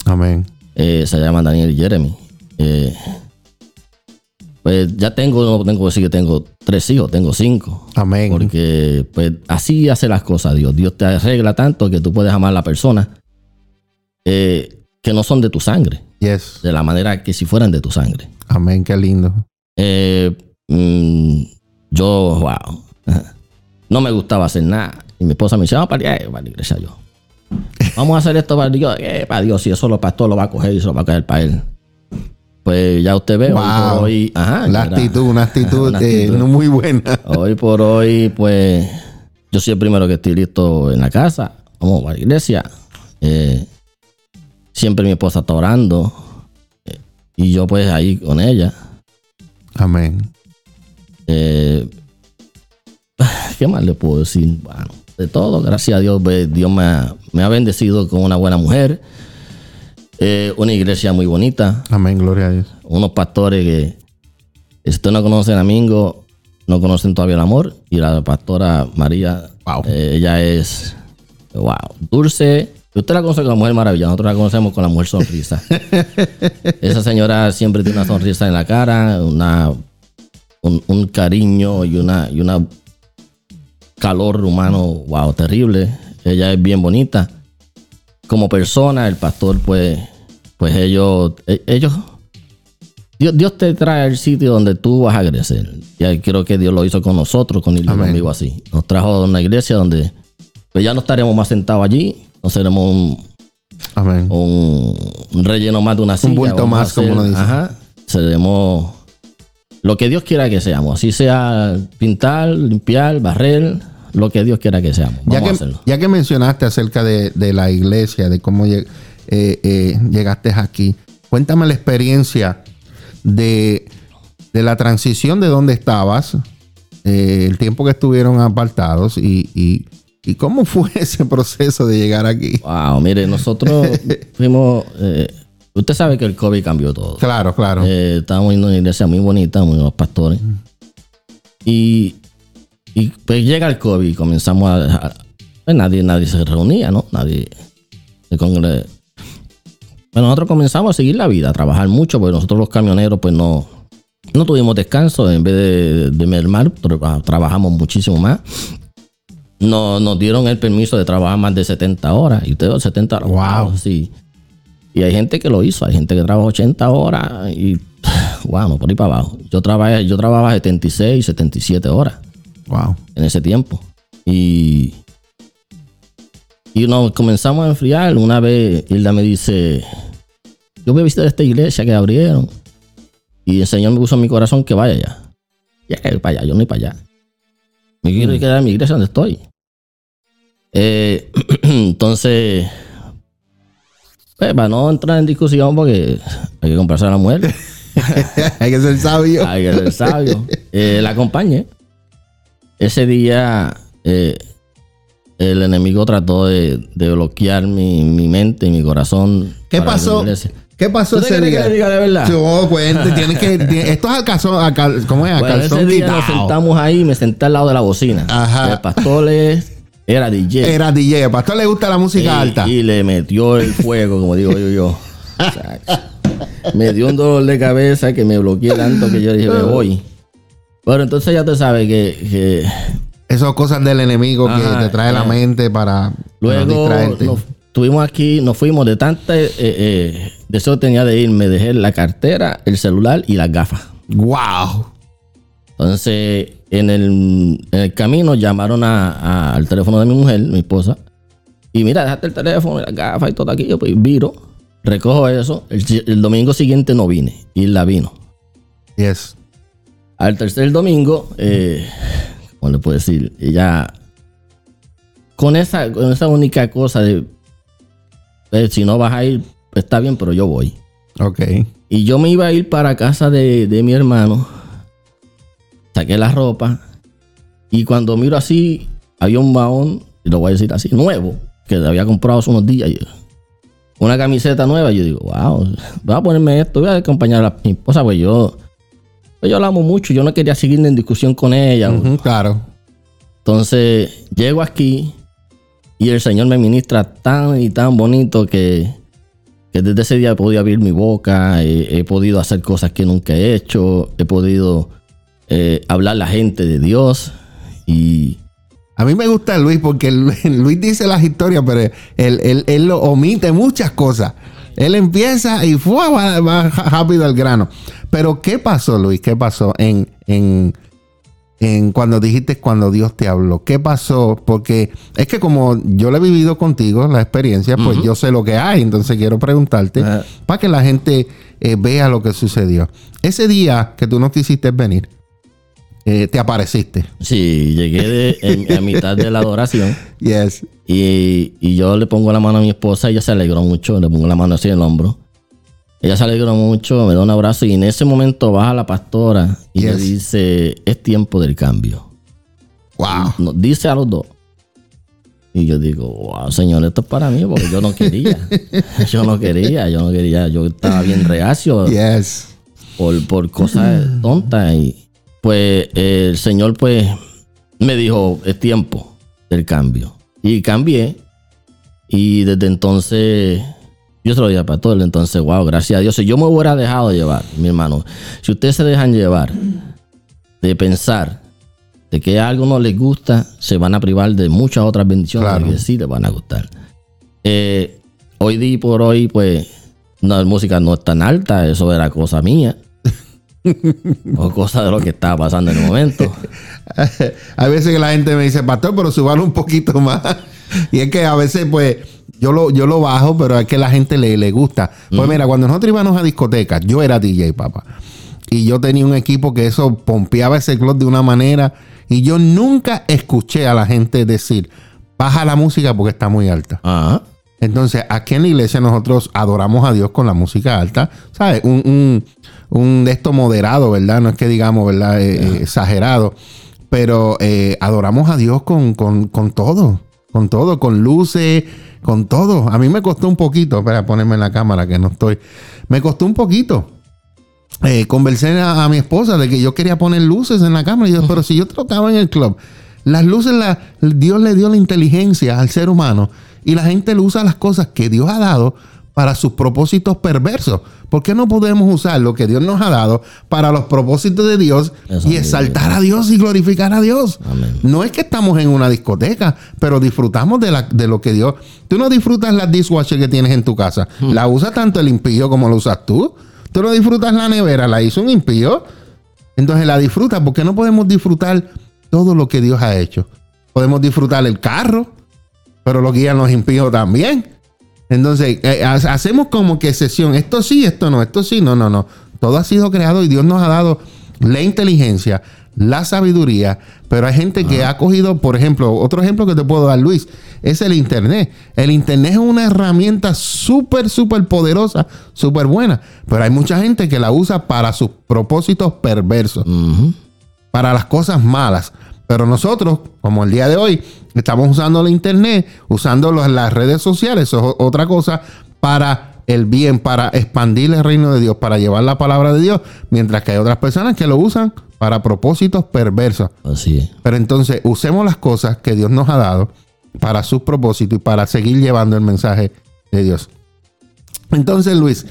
Amén. Eh, se llaman Daniel y Jeremy. Eh, pues ya tengo, no tengo que decir que tengo tres hijos, tengo cinco. Amén. Porque pues así hace las cosas Dios. Dios te arregla tanto que tú puedes amar a la persona eh, que no son de tu sangre. Yes. De la manera que si fueran de tu sangre. Amén, qué lindo. Eh, mm, yo, wow. *laughs* No me gustaba hacer nada. Y mi esposa me dice, vamos para, la- eh, para la iglesia yo. *laughs* Vamos a hacer esto para Dios. Eh, para Dios, si eso los pastor lo va a coger y se lo va a caer para él. Pues ya usted ve, hoy por hoy, ajá, La actitud, una actitud, *laughs* Una eh, no muy buena. Hoy por hoy, pues, yo soy el primero que estoy listo en la casa. Vamos a la iglesia. Eh, siempre mi esposa está orando. eh, y yo, pues, ahí con ella. Amén. Eh, *sighs* ¿Qué más le puedo decir? Bueno, de todo, gracias a Dios, Dios me ha, me ha bendecido con una buena mujer, eh, una iglesia muy bonita, Amén, gloria a Dios. unos pastores que, si usted no conocen a Mingo, no conocen todavía el amor, y la pastora María, Wow. eh, ella es Wow. Dulce. Usted la conoce como Mujer Maravilla, nosotros la conocemos con la Mujer Sonrisa. *laughs* Esa señora siempre tiene una sonrisa en la cara, una, un, un cariño y una, y una calor humano, wow, terrible. Ella es bien bonita. Como persona, el pastor, pues, pues ellos, e- ellos, Dios, Dios te trae al sitio donde tú vas a crecer. Y creo que Dios lo hizo con nosotros, con él conmigo así. Nos trajo a una iglesia donde pues ya no estaremos más sentados allí, no seremos un, Amén. un, un relleno más de una silla. bulto vamos a más, como ser- uno dice. Ajá. Seremos lo que Dios quiera que seamos. Así sea pintar, limpiar, barrer, lo que Dios quiera que seamos. Ya Vamos a que, hacerlo. ya que mencionaste acerca de, de la iglesia, de cómo lleg- eh, eh, llegaste aquí, cuéntame la experiencia de, de la transición de dónde estabas, eh, el tiempo que estuvieron apartados y, y- y cómo fue *laughs* ese proceso de llegar aquí. Wow, mire, nosotros *laughs* fuimos. usted sabe que el COVID cambió todo. Claro, claro. Eh, estábamos a una iglesia muy bonita, muy buenos pastores. Y, y pues llega el COVID y comenzamos a. a- pues nadie, nadie se reunía, ¿no? Nadie. se congre- Bueno, nosotros comenzamos a seguir la vida, a trabajar mucho, porque nosotros los camioneros, pues no, no tuvimos descanso. En vez de, de mermar, tra- trabajamos muchísimo más. No, nos dieron el permiso de trabajar más de 70 horas. Y ustedes 70 horas. Wow. Sí. Y hay gente que lo hizo, hay gente que trabaja 80 horas y *sighs* bueno, por ahí para abajo. Yo trabajé, yo trabajaba 76, 77 horas wow. en ese tiempo. Y, y nos comenzamos a enfriar. Una vez Hilda me dice, yo voy a visitar esta iglesia que abrieron. Y el Señor me puso en mi corazón que vaya allá. Ya, para allá, yo no voy para allá. Me quiero quedar en mi iglesia donde estoy. Eh, *clears throat* entonces, pues, para no entrar en discusión porque hay que comprarse a la mujer. *laughs* Hay que ser sabio. Hay que ser sabio. *laughs* Eh, la acompañé. Ese día eh, el enemigo trató de, de bloquear mi, mi mente y mi corazón. ¿Qué pasó? ¿Qué pasó ¿Tú te ese quieres que día? le diga de verdad? No, cuente, tiene que. *laughs* esto es a calzón, a cal- ¿cómo es? A Bueno, calzón ese día nos sentamos ahí y me senté al lado de la bocina. Ajá. El pastor es- era DJ. Era DJ. ¿A pastor le gusta la música y, alta? y le metió el fuego, como digo yo. yo. *laughs* O sea, me dio un dolor de cabeza que me bloqueé tanto que yo dije, me voy. Pero entonces ya te sabes que, que Esas cosas del enemigo Ajá, que te trae la eh. mente para, para luego distraerte. nos estuvimos aquí, nos fuimos de tanta eh, eh, deseo tenía de irme, dejé la cartera, el celular y las gafas. ¡Wow! Entonces, en el, en el camino llamaron a- a- al teléfono de mi mujer, mi esposa. Y mira, dejaste el teléfono, y las gafas y todo aquí. Yo pues viro, recojo eso. El, el domingo siguiente no vine. Y la vino. Yes. Al tercer domingo, eh, ¿cómo le puedo decir? Ella, con esa, con esa única cosa de, eh, si no vas a ir, pues está bien, pero yo voy. Ok. Y yo me iba a ir para casa de, de mi hermano. Saqué la ropa. Y cuando miro así, había un mahón, y lo voy a decir así, nuevo, que había comprado hace unos días. Yo, una camiseta nueva. Yo digo, wow, voy a ponerme esto, voy a acompañar a mi esposa, pues yo, pues yo la amo mucho. Yo no quería seguir en discusión con ella. Claro. Entonces, llego aquí y el Señor me ministra tan y tan bonito que, que desde ese día he podido abrir mi boca, he, he podido hacer cosas que nunca he hecho, he podido eh, hablar a la gente de Dios y A mí me gusta Luis porque Luis, *laughs* Luis dice las historias, pero él, él- él lo omite muchas cosas. Él empieza y ¡fua! va, va rápido al grano. Pero, ¿qué pasó, Luis? ¿Qué pasó en, en, en cuando dijiste cuando Dios te habló? ¿Qué pasó? Porque es que como yo lo he vivido contigo, la experiencia, pues yo sé lo que hay. Entonces quiero preguntarte Ajá. para que la gente eh, vea lo que sucedió. Ese día que tú no quisiste venir, eh, te apareciste. sí, llegué de- en- a mitad de la adoración *laughs* Yes. y, y yo le pongo la mano a mi esposa, ella se alegró mucho, le pongo la mano así en el hombro. Ella se alegró mucho, me da un abrazo y en ese momento baja la pastora y le Yes. dice, es tiempo del cambio. Wow. Nos dice a los dos. Y yo digo, wow, señor, esto es para mí, porque yo no quería. *laughs* *laughs* yo no quería, yo no quería. Yo estaba bien reacio Yes. por, por cosas tontas. Y pues eh, el señor, pues, me dijo, es tiempo del cambio. Y cambié. Y desde entonces, yo se lo dije para todo el entonces, wow, gracias a Dios. Si yo me hubiera dejado llevar, mi hermano, si ustedes se dejan llevar de pensar de que algo no les gusta, se van a privar de muchas otras bendiciones Claro. que sí les van a gustar. Eh, hoy día por hoy, pues, la música no es tan alta, eso era cosa mía. O cosa de lo que estaba pasando en el momento. *laughs* Hay veces que la gente me dice, pastor, pero subalo un poquito más. Y es que a veces, pues, yo lo, yo lo bajo, pero es que a la gente le, le gusta. Pues mira, cuando nosotros íbamos a discotecas, yo era DJ, papá. Y yo tenía un equipo que eso pompeaba ese club de una manera. Y yo nunca escuché a la gente decir, baja la música porque está muy alta. Ajá. Entonces, aquí en la iglesia nosotros adoramos a Dios con la música alta, ¿sabes? Un, un, un de esto moderado, ¿verdad? No es que digamos, ¿verdad? Eh, eh, exagerado, pero eh, adoramos a Dios con, con, con todo, con todo, con luces, con todo. A mí me costó un poquito, espera, ponerme en la cámara que no estoy, me costó un poquito. Eh, conversé a, a mi esposa de que yo quería poner luces en la cámara. Y yo, pero si yo tocaba en el club, las luces, la, Dios le dio la inteligencia al ser humano y la gente le usa las cosas que Dios ha dado para sus propósitos perversos. ¿Por qué no podemos usar lo que Dios nos ha dado para los propósitos de Dios Eso y exaltar a Dios y glorificar a Dios? Amén. No es que estamos en una discoteca, pero disfrutamos de, la, de lo que Dios. Tú no disfrutas las dishwasher que tienes en tu casa. La usa tanto el impío como lo usas tú. Tú no disfrutas la nevera, la hizo un impío. Entonces la disfrutas. ¿Por qué no podemos disfrutar todo lo que Dios ha hecho? Podemos disfrutar el carro, pero lo guían los impíos también. Entonces, eh, ha- hacemos como que sesión. Esto sí, esto no, esto sí, no, no, no. Todo ha sido creado y Dios nos ha dado la inteligencia, la sabiduría, pero hay gente que ha cogido, por ejemplo, otro ejemplo que te puedo dar, Luis, es el Internet. El Internet es una herramienta súper, súper poderosa, súper buena, pero hay mucha gente que la usa para sus propósitos perversos para las cosas malas. Pero nosotros, como el día de hoy, estamos usando la internet, usando los- las redes sociales, eso es otra cosa, para el bien, para expandir el reino de Dios, para llevar la palabra de Dios, mientras que hay otras personas que lo usan para propósitos perversos. Así es. Pero entonces usemos las cosas que Dios nos ha dado para sus propósitos y para seguir llevando el mensaje de Dios. Entonces, Luis,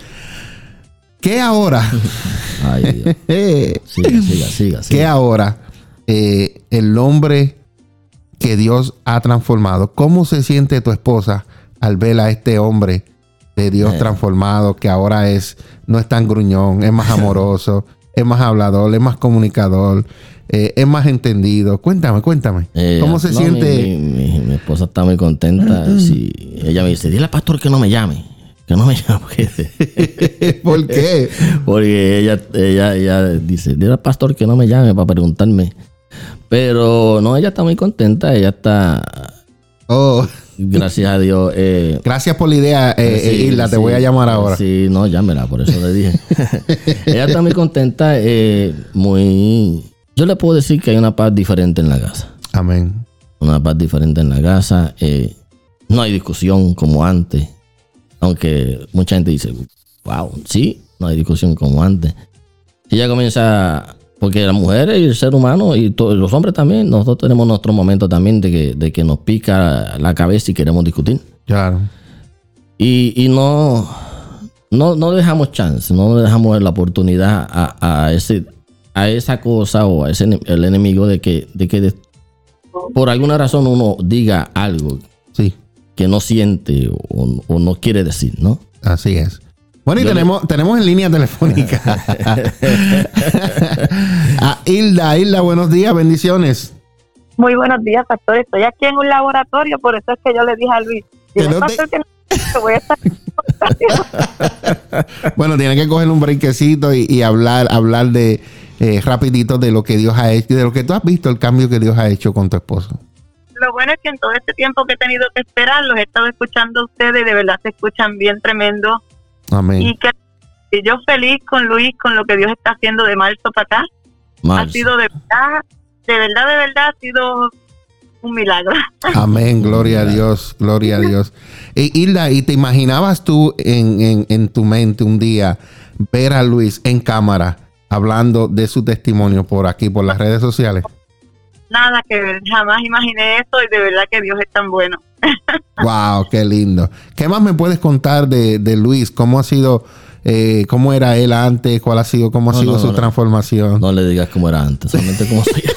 ¿qué ahora? *laughs* Ay, Dios. *laughs* Siga, siga, siga. siga. ahora eh, el hombre que Dios ha transformado, ¿cómo se siente tu esposa al ver a este hombre de Dios Eh. transformado que ahora es, no es tan gruñón, es más *laughs* amoroso, es más hablador, es más comunicador, eh, es más entendido? Cuéntame, cuéntame. Eh, ¿Cómo se no, siente? Mi, mi- mi- mi esposa está muy contenta. Si ella me dice, dile al pastor que no me llame. Que no me *laughs* llame. *laughs* ¿Por qué? Porque ella, ella, ella dice, dile al pastor que no me llame para preguntarme. Pero no, ella está muy contenta. Ella está, Oh, gracias a Dios. eh, gracias por la idea, eh, eh, Sí, Isla, te voy a llamar ahora. Sí, no, llámela, por eso le dije. *laughs* Ella está muy contenta, eh, muy... Yo le puedo decir que hay una paz diferente en la casa. Amén. Una paz diferente en la casa. eh, no hay discusión como antes. Aunque mucha gente dice, wow, sí, no hay discusión como antes. Ella comienza... Porque las mujeres y el ser humano y los hombres también, nosotros tenemos nuestro momento también de que, de que nos pica la cabeza y queremos discutir. Claro. Y, y no, no, no dejamos chance, no dejamos la oportunidad a, a ese, a esa cosa o a ese el enemigo de que, de que de- por alguna razón uno diga algo Sí. que no siente o, o no quiere decir, ¿no? Así es. Bueno, y Yo le- tenemos, tenemos en línea telefónica *laughs* a Hilda. Hilda, buenos días, bendiciones. Muy buenos días, pastor. Estoy aquí en un laboratorio, por eso es que yo le dije a Luis, Que no te- que no que voy a estar *laughs* Bueno, tiene que coger un brequecito y, y hablar, hablar de eh, rapidito de lo que Dios ha hecho, de lo que tú has visto, el cambio que Dios ha hecho con tu esposo. Lo bueno es que en todo este tiempo que he tenido que esperar, los he estado escuchando a ustedes, de verdad se escuchan bien tremendo. Amén. Y que y yo feliz con Luis, con lo que Dios está haciendo de marzo para acá. Ha sido de verdad, de verdad, de verdad, ha sido un milagro. *laughs* Amén, gloria a Dios, gloria a Dios. Y Hilda, ¿y te imaginabas tú en, en- en tu mente un día ver a Luis en cámara hablando de su testimonio por aquí, por las redes sociales? Nada que ver, jamás imaginé eso y de verdad que Dios es tan bueno. Wow, qué lindo. ¿Qué más me puedes contar de, de Luis? ¿Cómo ha sido, eh, cómo era él antes? ¿Cuál ha sido, cómo ha No, sido no, su no. transformación? No le digas cómo era antes, solamente cómo soy. *laughs*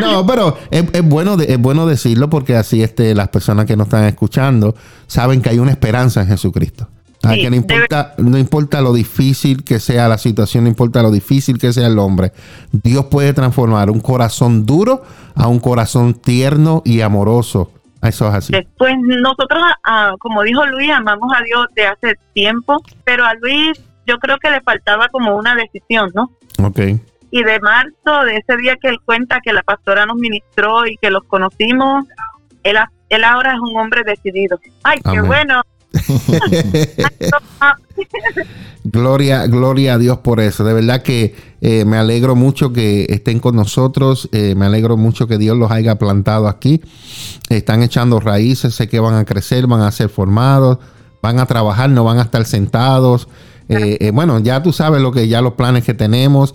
No, pero es, es bueno de- es bueno decirlo porque así este, las personas que nos están escuchando saben que hay una esperanza en Jesucristo. Ah, Sí, que no importa, no importa lo difícil que sea la situación, no importa lo difícil que sea el hombre, Dios puede transformar un corazón duro a un corazón tierno y amoroso. Eso es así. Pues nosotros, ah, como dijo Luis, amamos a Dios de hace tiempo, pero a Luis yo creo que le faltaba como una decisión, ¿no? Ok. Y de marzo, de ese día que él cuenta que la pastora nos ministró y que los conocimos, él, él ahora es un hombre decidido. ¡Ay, qué bueno! *laughs* Gloria, gloria a Dios por eso. De verdad que eh, me alegro mucho que estén con nosotros. eh, me alegro mucho que Dios los haya plantado aquí. Están echando raíces, sé que van a crecer, van a ser formados, van a trabajar, no van a estar sentados. Eh, bueno, ya tú sabes lo que ya los planes que tenemos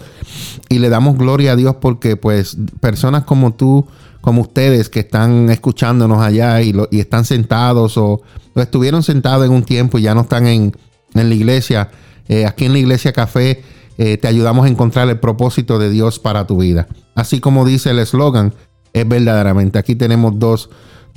y le damos gloria a Dios porque pues personas como tú, como ustedes que están escuchándonos allá y, lo- y están sentados o, o estuvieron sentados en un tiempo y ya no están en, en la iglesia, eh, aquí en la iglesia café eh, te ayudamos a encontrar el propósito de Dios para tu vida. Así como dice el eslogan, es verdaderamente. Aquí tenemos dos,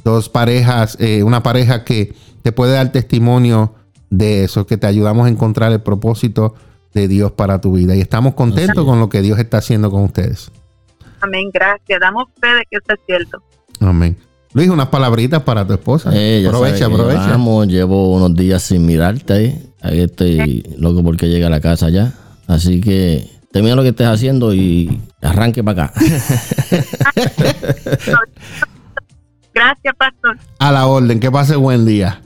dos parejas, eh, una pareja que te puede dar testimonio de eso, que te ayudamos a encontrar el propósito de Dios para tu vida. Y estamos contentos con lo que Dios está haciendo con ustedes. Amén, gracias. Damos fe de que esto es cierto. Amén. Luis, unas palabritas para tu esposa. Eh, aprovecha, aprovecha. Vamos, llevo unos días sin mirarte ahí. Ahí estoy loco porque llegue a la casa ya. Así que termina lo que estés haciendo y arranque para acá. *laughs* Gracias, pastor. A la orden, que pase buen día.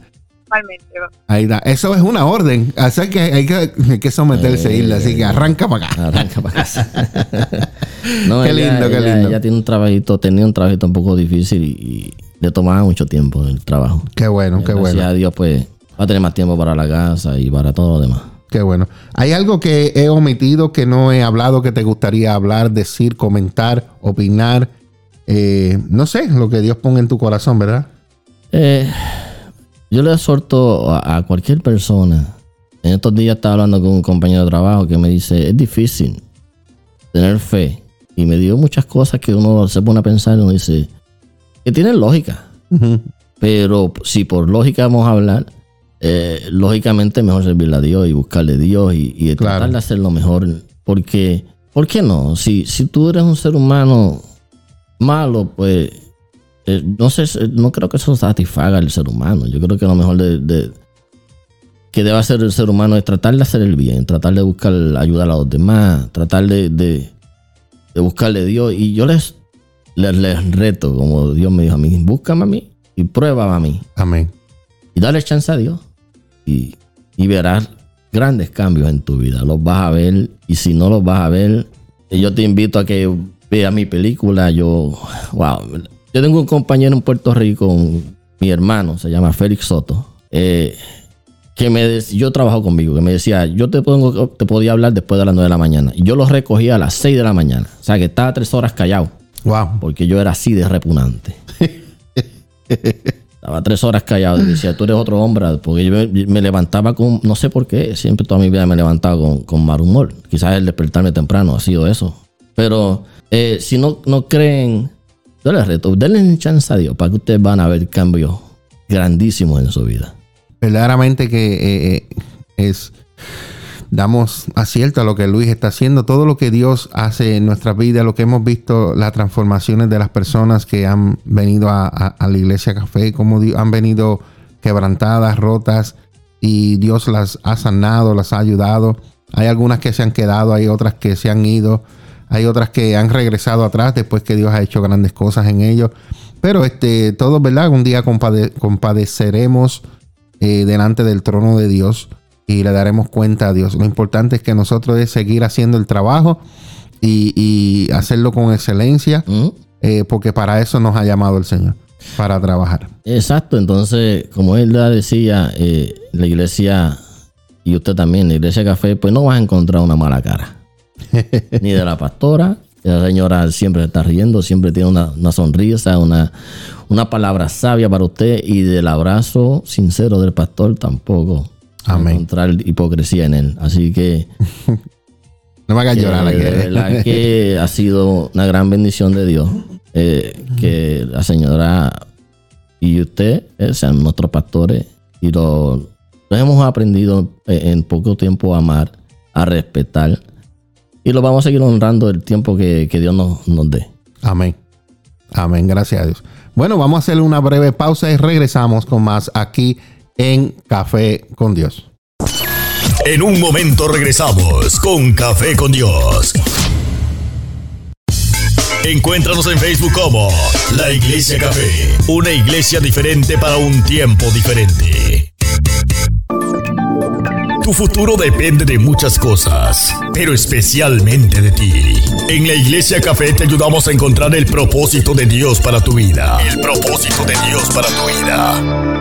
Ahí está. Eso es una orden. Así que hay que, hay que someterse a irle. Así que arranca para acá. Arranca para *laughs* no, Qué ella- lindo, qué ella- lindo. Ella tiene un trabajito, tenía un trabajito un poco difícil y, y le tomaba mucho tiempo el trabajo. Qué bueno, qué Gracias bueno. a Dios, pues va a tener más tiempo para la casa y para todo lo demás. Qué bueno. ¿Hay algo que he omitido, que no he hablado, que te gustaría hablar, decir, comentar, opinar? Eh, no sé, lo que Dios ponga en tu corazón, ¿verdad? Eh, yo le exhorto a, a cualquier persona. En estos días estaba hablando con un compañero de trabajo que me dice, es difícil tener fe. Y me dio muchas cosas que uno se pone a pensar y uno dice, que tienen lógica. Pero si por lógica vamos a hablar, eh, lógicamente es mejor servirle a Dios y buscarle a Dios y, y Claro. tratar de hacer lo mejor. Porque, ¿por qué no? Si, si tú eres un ser humano malo, pues eh, no sé, no creo que eso satisfaga al ser humano. Yo creo que lo mejor de, de- que debe hacer el ser humano es tratar de hacer el bien, tratar de buscar ayudar a los demás, tratar de, de, de buscarle a Dios. Y yo les, les, les reto, como Dios me dijo a mí, búscame a mí y pruébame a mí. Amén. Y dale chance a Dios. Y, y verás grandes cambios en tu vida. Los vas a ver. Y si no los vas a ver, eh, yo te invito a que veas mi película. Yo, wow. Yo tengo un compañero en Puerto Rico, un- mi hermano, se llama Félix Soto. eh, que me yo trabajo conmigo, que me decía, yo te, pongo, te podía hablar después de las 9 de la mañana. Y yo lo recogía a las 6 de la mañana. O sea que estaba tres horas callado Wow. porque yo era así de repugnante. *laughs* Estaba tres horas callado y decía, tú eres otro hombre, porque yo me, me levantaba con, no sé por qué, siempre toda mi vida me levantaba con, con mal humor. Quizás el despertarme temprano ha sido eso. Pero eh, si no, no creen, yo les reto, denle chance a Dios para que ustedes van a ver cambios grandísimos en su vida. verdaderamente que eh, eh, es damos acierto a lo que Luis está haciendo, todo lo que Dios hace en nuestra vida, lo que hemos visto, las transformaciones de las personas que han venido a, a- la iglesia café, como Di- han venido quebrantadas, rotas, y Dios las ha sanado, las ha ayudado. Hay algunas que se han quedado, hay otras que se han ido, hay otras que han regresado atrás después que Dios ha hecho grandes cosas en ellos. Pero este, todos, ¿verdad? Un día compade- compadeceremos eh, delante del trono de Dios y le daremos cuenta a Dios. Lo importante es que nosotros es seguir haciendo el trabajo y, y hacerlo con excelencia, ¿Mm? eh, porque para eso nos ha llamado el Señor, para trabajar. Exacto, entonces, como él ya decía, eh, la iglesia, y usted también, la iglesia café, pues no vas a encontrar una mala cara. *laughs* ni de la pastora, La señora siempre está riendo, siempre tiene una, una sonrisa, una, una palabra sabia para usted y del abrazo sincero del pastor tampoco. Amén. Encontrar hipocresía en él. Así que *laughs* No me hagas llorar de aquí. verdad que ha sido una gran bendición de Dios eh, que la señora y usted eh, sean nuestros pastores y lo, lo hemos aprendido eh, en poco tiempo a amar, a respetar y lo vamos a seguir honrando el tiempo que, que Dios nos, nos dé. Amén. Amén, gracias a Dios. Bueno, vamos a hacer una breve pausa y regresamos con más aquí en Café con Dios. En un momento regresamos con Café con Dios. Encuéntranos en Facebook como La Iglesia Café, una iglesia diferente para un tiempo diferente. Tu futuro depende de muchas cosas, pero especialmente de ti. En la Iglesia Café te ayudamos a encontrar el propósito de Dios para tu vida. El propósito de Dios para tu vida.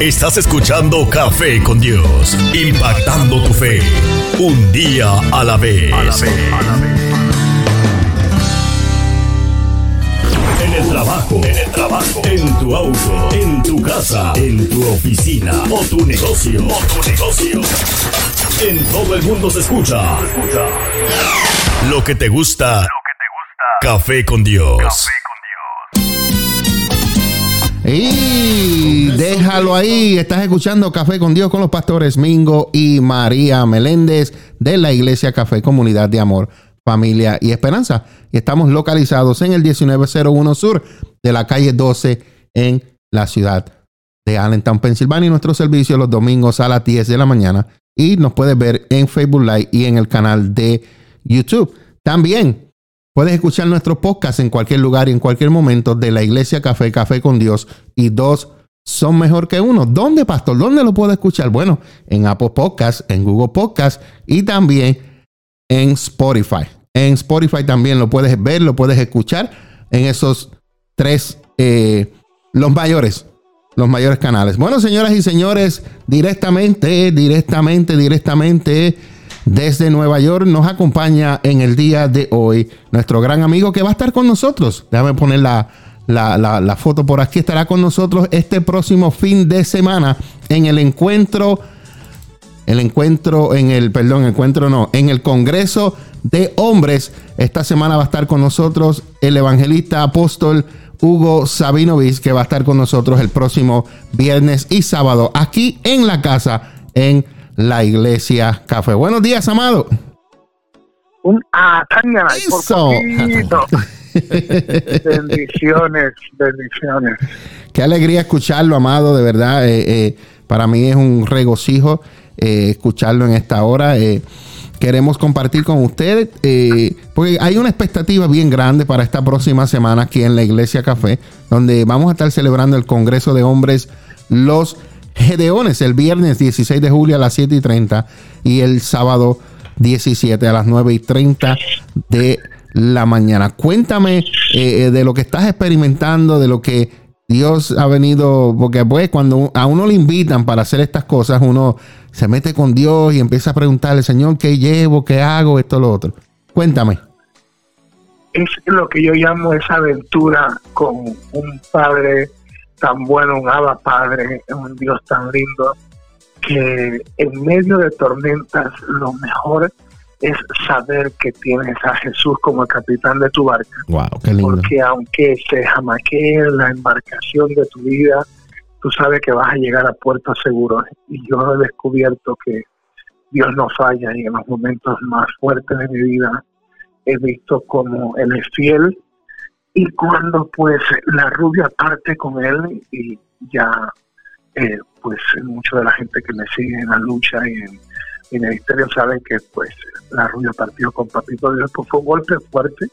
Estás escuchando Café con Dios, impactando tu fe, un día a la vez. En el trabajo, en el trabajo, en tu auto, en tu casa, en tu oficina o tu negocio, o tu negocio. En todo el mundo se escucha. Lo que te gusta. Café con Dios. Y déjalo ahí, estás escuchando Café con Dios con los pastores Mingo y María Meléndez de la Iglesia Café Comunidad de Amor, Familia y Esperanza. Y estamos localizados en el 1901 Sur de la calle 12 en la ciudad de Allentown, Pensilvania. Y nuestro servicio los domingos a las 10 de la mañana. Y nos puedes ver en Facebook Live y en el canal de YouTube. También Puedes escuchar nuestro podcast en cualquier lugar y en cualquier momento de la Iglesia Café, Café con Dios y dos son mejor que uno. ¿Dónde, pastor? ¿Dónde lo puedo escuchar? Bueno, en Apple Podcast, en Google Podcast y también en Spotify. En Spotify también lo puedes ver, lo puedes escuchar en esos tres, eh, los mayores, los mayores canales. Bueno, señoras y señores, directamente, directamente, directamente desde Nueva York nos acompaña en el día de hoy nuestro gran amigo que va a estar con nosotros. Déjame poner la, la, la, foto por aquí. Estará con nosotros este próximo fin de semana en el encuentro. El encuentro en el, perdón, encuentro no, en el Congreso de Hombres. Esta semana va a estar con nosotros el evangelista apóstol Hugo Sabinovich, que va a estar con nosotros el próximo viernes y sábado aquí en la casa en la iglesia Café. Buenos días, amado. Un Tania, por Eso. poquito. *laughs* bendiciones, bendiciones. Qué alegría escucharlo, amado, de verdad. eh, eh, para mí es un regocijo eh, escucharlo en esta hora. queremos compartir con ustedes, porque hay una expectativa bien grande para esta próxima semana aquí en la Iglesia Café, donde vamos a estar celebrando el Congreso de Hombres Los Gedeones el viernes 16 de julio a las 7 y 30 y el sábado 17 a las 9 y 30 de la mañana. Cuéntame eh, de lo que estás experimentando, de lo que Dios ha venido, porque pues cuando a uno le invitan para hacer estas cosas, uno se mete con Dios y empieza a preguntarle, Señor, ¿qué llevo? ¿Qué hago? Esto, lo otro. Cuéntame. Es lo que yo llamo esa aventura con un padre tan bueno, un Abba Padre, un Dios tan lindo, que en medio de tormentas lo mejor es saber que tienes a Jesús como el capitán de tu barca. Wow, qué lindo. Porque aunque se jamaquee la embarcación de tu vida, tú sabes que vas a llegar a puertos seguros. Y yo he descubierto que Dios no falla y en los momentos más fuertes de mi vida he visto como Él es fiel y cuando pues la rubia parte con Él y ya eh, pues mucha de la gente que me sigue en la lucha y en mi ministerio saben que pues la rubia partió con Papito Dios, pues fue un golpe fuerte,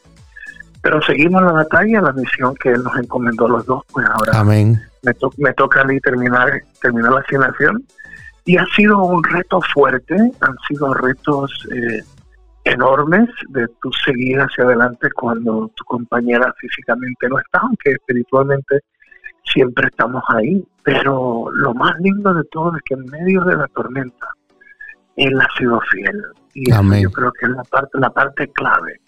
pero seguimos la batalla, la misión que Él nos encomendó a los dos, pues ahora Amén. me, to- me toca a mí terminar, terminar la asignación y ha sido un reto fuerte, han sido retos eh, enormes de tu seguir hacia adelante cuando tu compañera físicamente no está, aunque espiritualmente siempre estamos ahí. Pero lo más lindo de todo es que en medio de la tormenta, Él ha sido fiel. Y Amén. yo creo que es la parte, la parte clave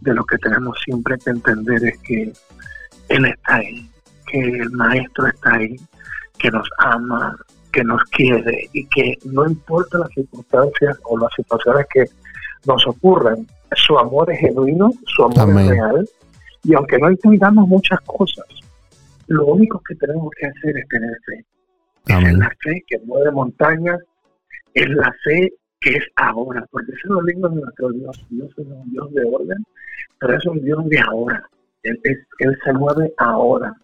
de lo que tenemos siempre que entender es que Él está ahí, que el Maestro está ahí, que nos ama, que nos quiere y que no importa las circunstancias o las situaciones que nos ocurran, su amor es genuino, su amor Amén. es real y aunque no entendamos muchas cosas, lo único que tenemos que hacer es tener fe. Es Amén. la fe que mueve montañas, es la fe que es ahora, porque eso es lo lindo de nuestro Dios. Dios es un Dios de orden, pero es un Dios de ahora. Él, es- él se mueve ahora.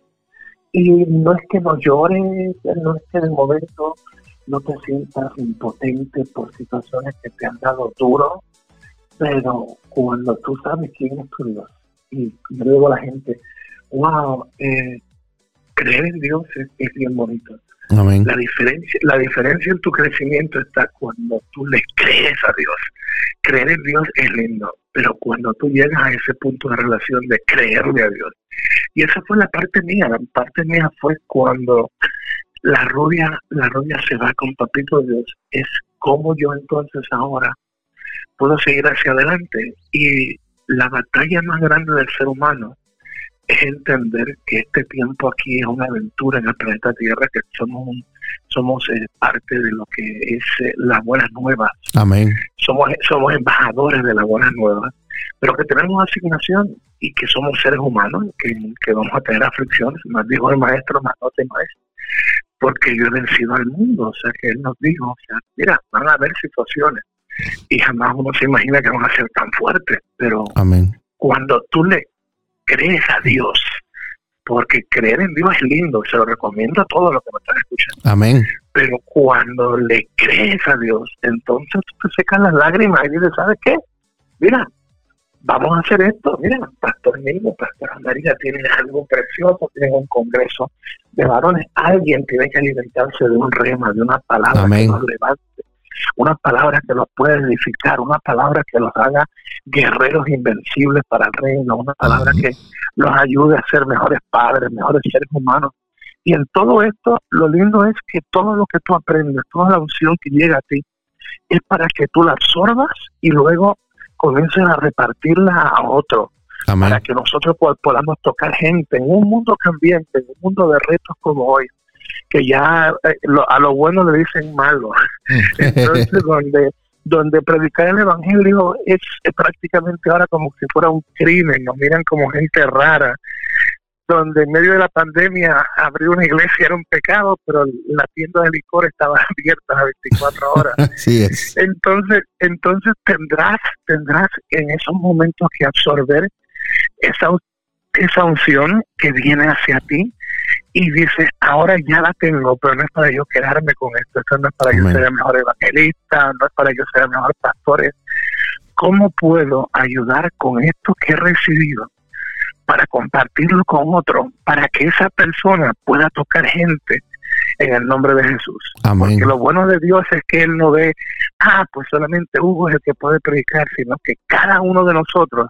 Y no es que no llores, no es que el momento no te sientas impotente por situaciones que te han dado duro, pero cuando tú sabes quién es tu Dios, y yo digo a la gente, wow, eh, creer en Dios es, es bien bonito. Amén. La diferencia, la diferencia en tu crecimiento está cuando tú le crees a Dios. Creer en Dios es lindo, pero cuando tú llegas a ese punto de relación de creerle a Dios. Y esa fue la parte mía, la parte mía fue cuando la rubia, la rubia se va con Papito Dios, es como yo entonces ahora puedo seguir hacia adelante. Y la batalla más grande del ser humano es entender que este tiempo aquí es una aventura en el planeta Tierra, que somos un- somos eh, parte de lo que es eh, la buena nueva, Amén. somos somos embajadores de la buena nueva, pero que tenemos asignación y que somos seres humanos, que, que vamos a tener aflicciones, nos dijo el maestro, más no temáis, porque yo he vencido al mundo, o sea que él nos dijo, o sea, mira, van a haber situaciones y jamás uno se imagina que van a ser tan fuertes, pero Amén. cuando tú le crees a Dios, porque creer en Dios es lindo, se lo recomiendo a todos los que me están escuchando, Amén. pero cuando le crees a Dios, entonces tú te secas las lágrimas y dices, ¿sabes qué? Mira, vamos a hacer esto, mira, Pastor Nino, Pastor María tienen algo precioso, tienen un congreso de varones, alguien tiene que alimentarse de un rema, de una palabra Amén. que los levante, una palabra que los pueda edificar, una palabra que los haga guerreros invencibles para el reino, una palabra que los ayude a ser mejores padres, mejores seres humanos. Y en todo esto, lo lindo es que todo lo que tú aprendes, toda la unción que llega a ti, es para que tú la absorbas y luego comiences a repartirla a otro, Amén. para que nosotros po- podamos tocar gente en un mundo cambiante, en un mundo de retos como hoy, que ya eh, lo- a lo bueno le dicen malo. *laughs* Entonces, donde donde predicar el evangelio es, es prácticamente ahora como si fuera un crimen, nos miran como gente rara, donde en medio de la pandemia abrir una iglesia era un pecado, pero la tienda de licor estaba *laughs* abierta a 24 horas. Así es. Entonces, entonces tendrás, tendrás en esos momentos que absorber esa, esa unción que viene hacia ti y dices, ahora ya la tengo, pero no es para yo quedarme con esto, esto no es para yo Amén. ser el mejor evangelista, no es para yo ser el mejor pastor, cómo puedo ayudar con esto que he recibido para compartirlo con otro, para que esa persona pueda tocar gente en el nombre de Jesús. Amén. Porque lo bueno de Dios es que Él no ve, ah, pues solamente Hugo es el que puede predicar, sino que cada uno de nosotros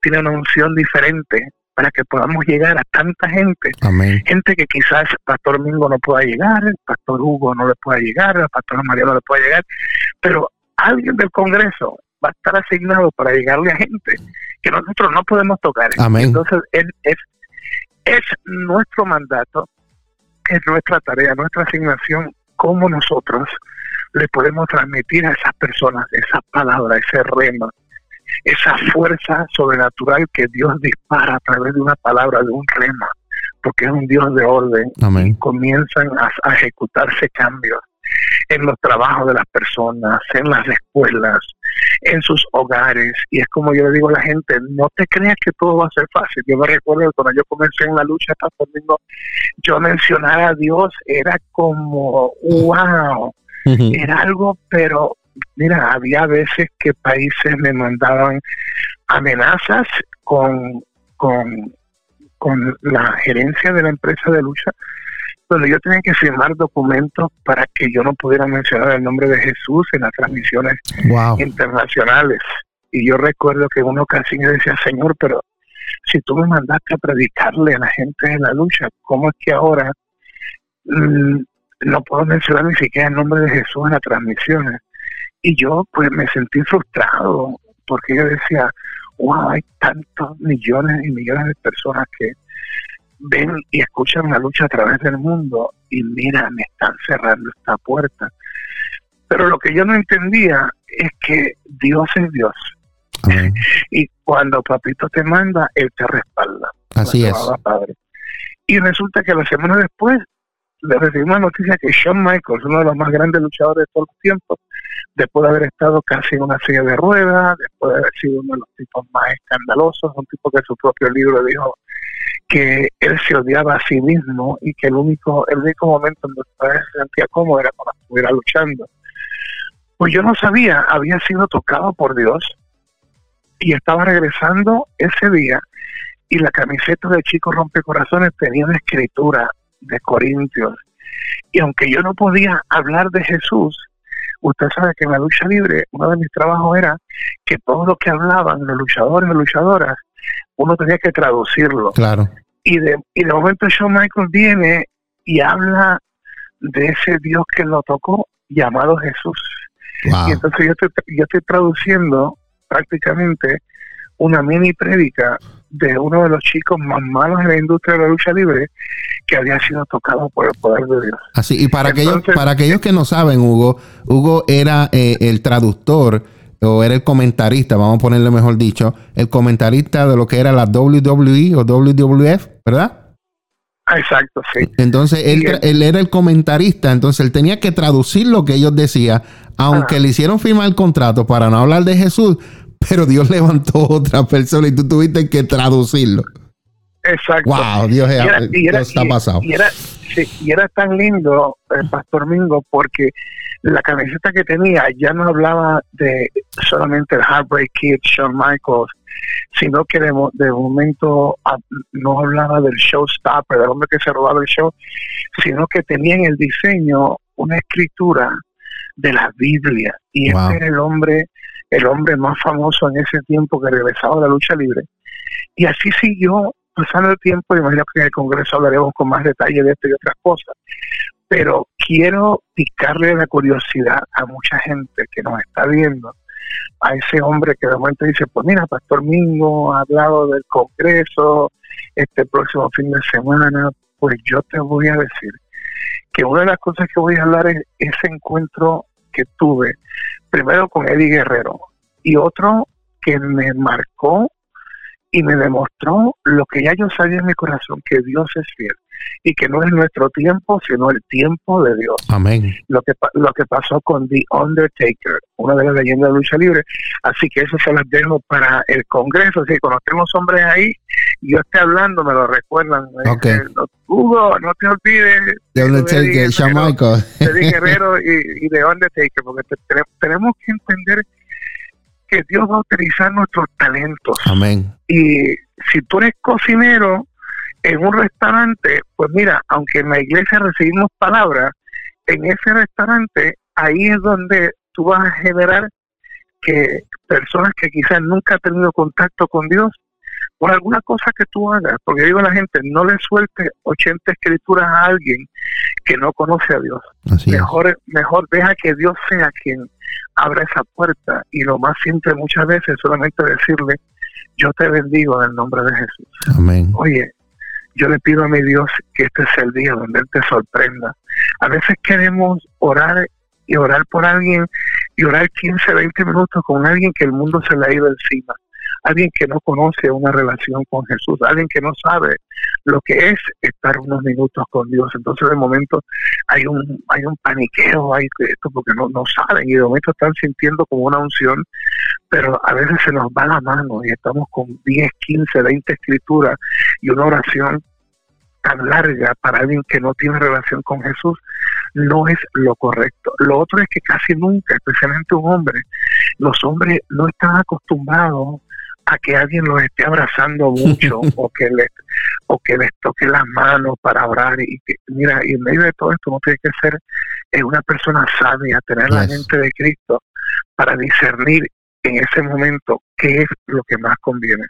tiene una unción diferente para que podamos llegar a tanta gente. Amén. Gente que quizás Pastor Mingo no pueda llegar, Pastor Hugo no le pueda llegar, Pastor María no le pueda llegar, pero alguien del Congreso va a estar asignado para llegarle a gente que nosotros no podemos tocar. Amén. Entonces, él es, es nuestro mandato, es nuestra tarea, nuestra asignación, como nosotros le podemos transmitir a esas personas esa palabra, ese rema, esa fuerza sobrenatural que Dios dispara a través de una palabra, de un rema, porque es un Dios de orden. Amén. Comienzan a, a ejecutarse cambios en los trabajos de las personas, en las escuelas, en sus hogares. Y es como yo le digo a la gente, no te creas que todo va a ser fácil. Yo me recuerdo que cuando yo comencé en la lucha hasta domingo, yo mencionar a Dios era como, wow, era algo, pero mira, había veces que países me mandaban amenazas con, con, con la gerencia de la empresa de lucha donde yo tenía que firmar documentos para que yo no pudiera mencionar el nombre de Jesús en las transmisiones internacionales. Y yo recuerdo que en una ocasión yo decía, Señor, pero si tú me mandaste a predicarle a la gente de la lucha, ¿cómo es que ahora mm, no puedo mencionar ni siquiera el nombre de Jesús en las transmisiones? Y yo pues me sentí frustrado porque yo decía, wow, hay tantos millones y millones de personas que ven y escuchan la lucha a través del mundo y mira, me están cerrando esta puerta. Pero lo que yo no entendía es que Dios es Dios. y cuando papito te manda, Él te respalda. Así es. Padre. Y resulta que la semana después le recibimos la noticia que Shawn Michaels, uno de los más grandes luchadores de todos los tiempos, después de haber estado casi en una silla de ruedas, después de haber sido uno de los tipos más escandalosos, un tipo que en su propio libro dijo que él se odiaba a sí mismo y que el único, el único momento en donde se sentía cómodo era cuando estuviera luchando. Pues yo no sabía, había sido tocado por Dios y estaba regresando ese día y la camiseta de Chico Rompecorazones tenía una escritura de Corintios. Y aunque yo no podía hablar de Jesús, usted sabe que en la lucha libre uno de mis trabajos era que todo lo que hablaban los luchadores y luchadoras, uno tenía que traducirlo. Claro. Y de, y de momento Shawn Michael viene y habla de ese Dios que lo tocó llamado Jesús. Y entonces yo estoy, yo estoy traduciendo prácticamente una mini prédica de uno de los chicos más malos en la industria de la lucha libre que había sido tocado por el poder de Dios. Así, y para, aquellos, para aquellos que no saben, Hugo, Hugo era eh, el traductor o era el comentarista, vamos a ponerle mejor dicho, el comentarista de lo que era la WWE o WWF, ¿verdad? Exacto, sí. Entonces él, él, era el comentarista, entonces él tenía que traducir lo que ellos decían, aunque le hicieron firmar el contrato para no hablar de Jesús, pero Dios *laughs* levantó otra persona y tú tuviste que traducirlo. Exacto. Wow, Dios, está pasado. Y era, y era tan lindo, el Pastor Mingo, porque la camiseta que tenía ya no hablaba de solamente el Heartbreak Kid, Shawn Michaels, sino que de, de momento ah, no hablaba del showstopper, del hombre que se robaba el show, sino que tenía en el diseño una escritura de la Biblia. Y este era el hombre el hombre más famoso en ese tiempo que regresaba a la lucha libre. Y así siguió pasando el tiempo, imagino que en el Congreso hablaremos con más detalle de esto y otras cosas, pero quiero picarle la curiosidad a mucha gente que nos está viendo, a ese hombre que de momento dice, pues mira, Pastor Mingo ha hablado del Congreso este próximo fin de semana, pues yo te voy a decir que una de las cosas que voy a hablar es ese encuentro que tuve primero con Eddie Guerrero y otro que me marcó y me demostró lo que ya yo sabía en mi corazón, que Dios es fiel y que no es nuestro tiempo, sino el tiempo de Dios. Amén. Lo que, lo que pasó con The Undertaker, una de las leyendas de lucha libre. Así que eso se las dejo para el Congreso. Si conocemos hombres ahí, yo estoy hablando, me lo recuerdan. Okay. Hugo, no te olvides. The Undertaker, Shawn Michaels. De Guerrero *laughs* y, y The Undertaker, porque tenemos que entender que Dios va a utilizar nuestros talentos. Amén. Y si tú eres cocinero en un restaurante, pues mira, aunque en la iglesia recibimos palabras, en ese restaurante ahí es donde tú vas a generar que personas que quizás nunca han tenido contacto con Dios por alguna cosa que tú hagas, porque digo a la gente, no le suelte 80 escrituras a alguien que no conoce a Dios. mejor, mejor deja que Dios sea quien abra esa puerta y lo más simple muchas veces solamente decirle, yo te bendigo en el nombre de Jesús. Amén. Oye, yo le pido a mi Dios que este sea el día donde Él te sorprenda. A veces queremos orar y orar por alguien y orar 15, 20 minutos con alguien que el mundo se le ha ido encima alguien que no conoce una relación con Jesús, alguien que no sabe lo que es estar unos minutos con Dios. Entonces de momento hay un hay un paniqueo, hay esto porque no, no saben y de momento están sintiendo como una unción, pero a veces se nos va la mano y estamos con 10, 15, 20 escrituras y una oración tan larga para alguien que no tiene relación con Jesús no es lo correcto. Lo otro es que casi nunca, especialmente un hombre, los hombres no están acostumbrados a que alguien los esté abrazando mucho *laughs* o que les o que les toque las manos para orar y que mira y en medio de todo esto no tiene que ser eh, una persona sabia tener la mente de Cristo para discernir en ese momento qué es lo que más conviene.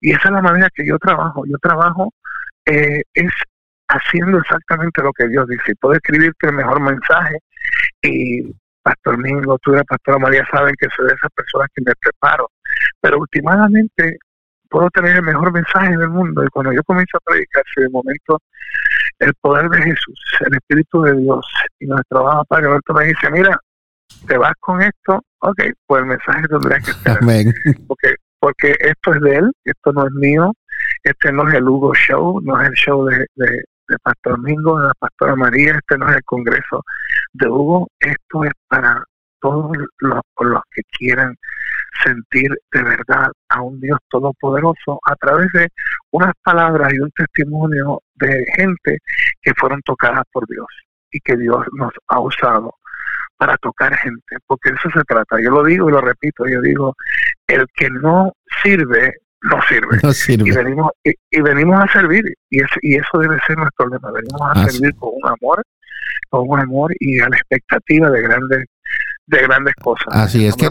Y esa es la manera que yo trabajo. Yo trabajo eh, es haciendo exactamente lo que Dios dice. Puedo escribirte el mejor mensaje y Pastor Mingo, tú y la Pastora María saben que soy de esas personas que me preparo pero últimamente puedo tener el mejor mensaje del mundo y cuando yo comienzo a predicar, si de momento el poder de Jesús, el Espíritu de Dios y nuestro trabajo Padre Alberto me dice, mira, te vas con esto, ok, pues el mensaje tendría que ser. Porque, porque esto es de él, esto no es mío, este no es el Hugo Show, no es el show de, de, de Pastor Mingo, de la Pastora María, este no es el Congreso de Hugo, esto es para todos los, los que quieran sentir de verdad a un Dios todopoderoso a través de unas palabras y un testimonio de gente que fueron tocadas por Dios y que Dios nos ha usado para tocar gente, porque eso se trata. Yo lo digo y lo repito, yo digo, el que no sirve, no sirve. Y, venimos, y, venimos a servir, y, y eso debe ser nuestro lema, venimos a servir con un amor, con un amor y a la expectativa de grandes de grandes cosas. Así es que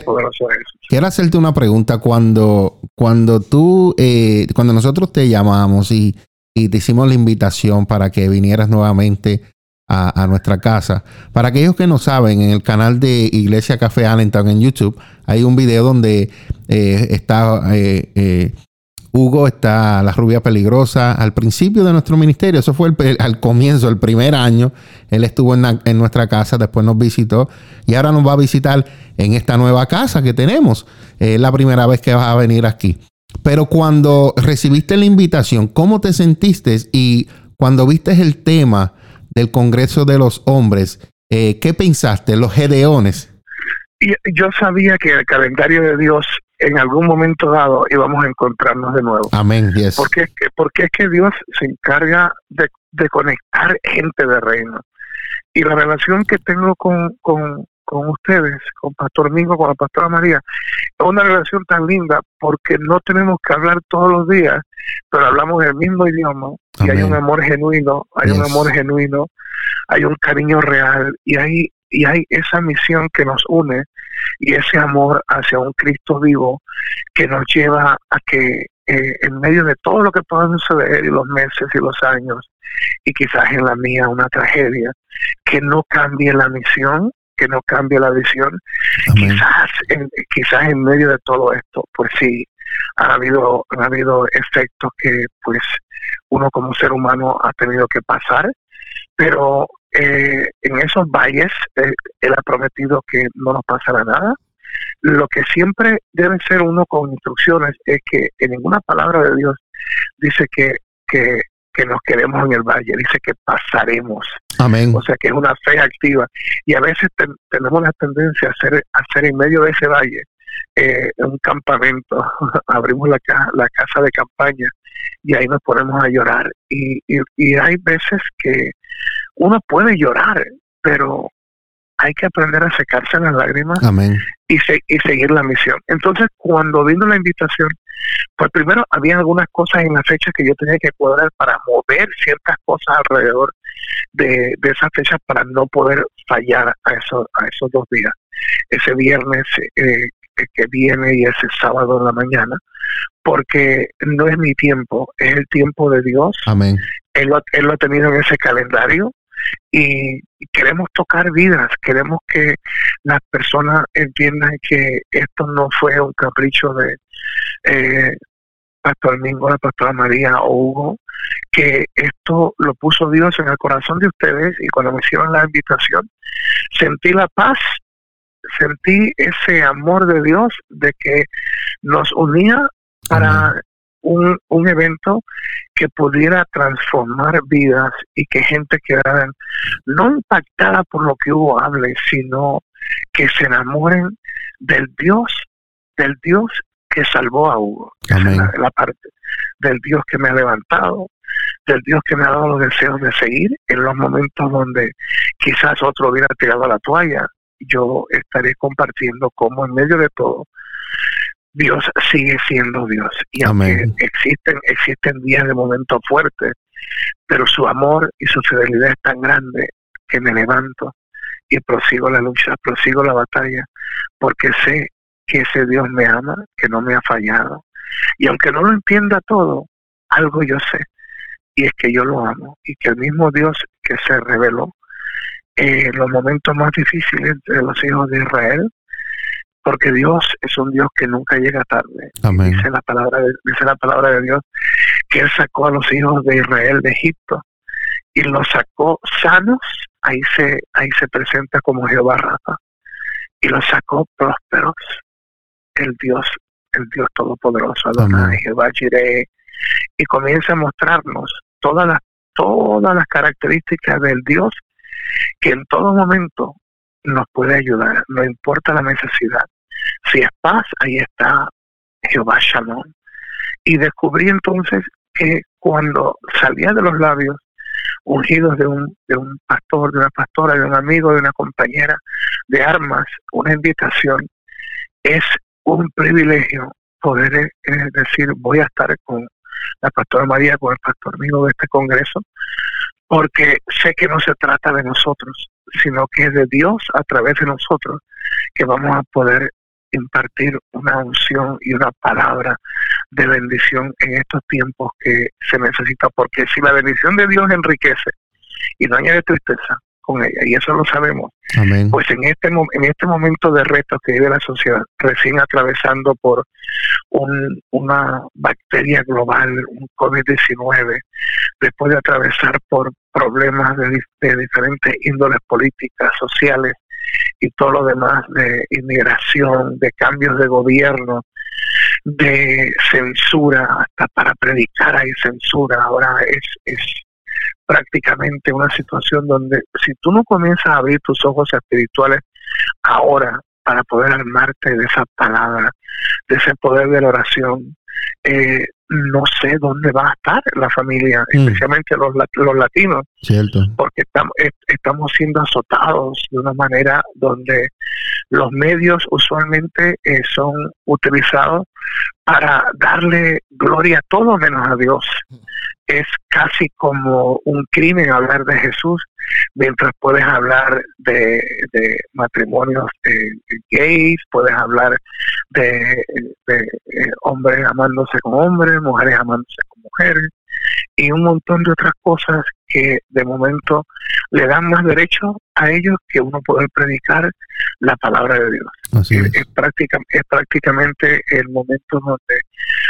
quiero hacerte una pregunta cuando cuando tú eh, cuando nosotros te llamamos y, y, te hicimos la invitación para que vinieras nuevamente a, nuestra casa. Para aquellos que no saben, en el canal de Iglesia Café Allentown en YouTube hay un video donde eh, está eh, Hugo está la rubia peligrosa al principio de nuestro ministerio. Eso fue al comienzo, el primer año. Él estuvo en, nuestra casa, después nos visitó y ahora nos va a visitar en esta nueva casa que tenemos. Es la primera vez que vas a venir aquí. Pero cuando recibiste la invitación, ¿cómo te sentiste? Y cuando viste el tema del Congreso de los Hombres, eh, ¿qué pensaste? Los gedeones. Yo sabía que el calendario de Dios en algún momento dado íbamos a encontrarnos de nuevo. Amén, yes. Porque es que, porque es que Dios se encarga de, conectar gente de reino. Y la relación que tengo con, con, con ustedes, con Pastor Mingo, con la Pastora María, es una relación tan linda porque no tenemos que hablar todos los días, pero hablamos el mismo idioma y hay un amor genuino, hay un amor genuino, hay un cariño real y hay y hay esa misión que nos une y ese amor hacia un Cristo vivo que nos lleva a que eh, en medio de todo lo que pueda suceder y los meses y los años y quizás en la mía una tragedia, que no cambie la misión, que no cambie la visión. Quizás en, quizás en medio de todo esto, pues sí, ha habido, han habido efectos que pues uno como ser humano ha tenido que pasar, pero eh, en esos valles eh, él ha prometido que no nos pasará nada. Lo que siempre debe ser uno con instrucciones es que en ninguna palabra de Dios dice que, que, nos quedemos en el valle, dice que pasaremos. Amén. O sea que es una fe activa. Y a veces tenemos la tendencia a hacer, hacer en medio de ese valle eh, un campamento, *laughs* abrimos la, la casa de campaña y ahí nos ponemos a llorar. Y, y, y hay veces que uno puede llorar, pero hay que aprender a secarse las lágrimas Y, y seguir la misión. Entonces, cuando vino la invitación, pues primero había algunas cosas en la fecha que yo tenía que cuadrar para mover ciertas cosas alrededor de, de esas fechas para no poder fallar a, esos, a esos dos días. Ese viernes eh, que viene y ese sábado en la mañana, porque no es mi tiempo, es el tiempo de Dios. Amén. Él lo, él lo ha tenido en ese calendario y queremos tocar vidas, queremos que las personas entiendan que esto no fue un capricho de, eh, Pastor Mingo, la Pastora María o Hugo, que esto lo puso Dios en el corazón de ustedes y cuando me hicieron la invitación, sentí la paz, sentí ese amor de Dios de que nos unía para un, un evento que pudiera transformar vidas y que gente quedara no impactada por lo que Hugo hable, sino que se enamoren del Dios, del Dios que salvó a Hugo, la, parte del Dios que me ha levantado, del Dios que me ha dado los deseos de seguir en los momentos donde quizás otro hubiera tirado la toalla. Yo estaré compartiendo cómo en medio de todo Dios sigue siendo Dios. Y aunque existen, existen días de momentos fuertes, pero su amor y su fidelidad es tan grande que me levanto y prosigo la lucha, prosigo la batalla, porque sé que ese Dios me ama, que no me ha fallado. Y aunque no lo entienda todo, algo yo sé, y es que yo lo amo, y que el mismo Dios que se reveló en los momentos más difíciles de los hijos de Israel, porque Dios es un Dios que nunca llega tarde. Dice la palabra de, dice la palabra de Dios que él sacó a los hijos de Israel de Egipto y los sacó sanos, ahí se ahí se presenta como Jehová Rafa y los sacó prósperos. El Dios, el Dios todopoderoso, Adonai, Jehová Jireh, y comienza a mostrarnos todas las todas las características del Dios que en todo momento nos puede ayudar, no importa la necesidad. Si es paz, ahí está Jehová Shalom. Y descubrí entonces que cuando salía de los labios ungidos de un, de un pastor, de una pastora, de un amigo, de una compañera de armas, una invitación, es un privilegio poder eh, decir voy a estar con la pastora María, con el pastor amigo de este congreso, porque sé que no se trata de nosotros, sino que es de Dios a través de nosotros que vamos a poder impartir una unción y una palabra de bendición en estos tiempos que se necesita, porque si la bendición de Dios enriquece y no añade tristeza con ella, y eso lo sabemos, pues en este, en este momento de reto que vive la sociedad, recién atravesando por un, una bacteria global, un COVID-19, después de atravesar por problemas de, de diferentes índoles políticas, sociales, y todo lo demás de inmigración, de cambios de gobierno, de censura, hasta para predicar hay censura. Ahora es, es prácticamente una situación donde si tú no comienzas a abrir tus ojos espirituales ahora para poder armarte de esa palabra, de ese poder de la oración, eh, no sé dónde va a estar la familia, mm. especialmente los, los latinos, Cierto. porque estamos, estamos siendo azotados de una manera donde los medios usualmente eh, son utilizados para darle gloria a todo menos a Dios. Es casi como un crimen hablar de Jesús mientras puedes hablar de, de matrimonios eh, gays, puedes hablar de, de eh, hombres amándose con hombres, mujeres amándose con mujeres y un montón de otras cosas que de momento le dan más derecho a ellos que uno poder predicar la palabra de Dios. es. Es, es prácticamente el momento donde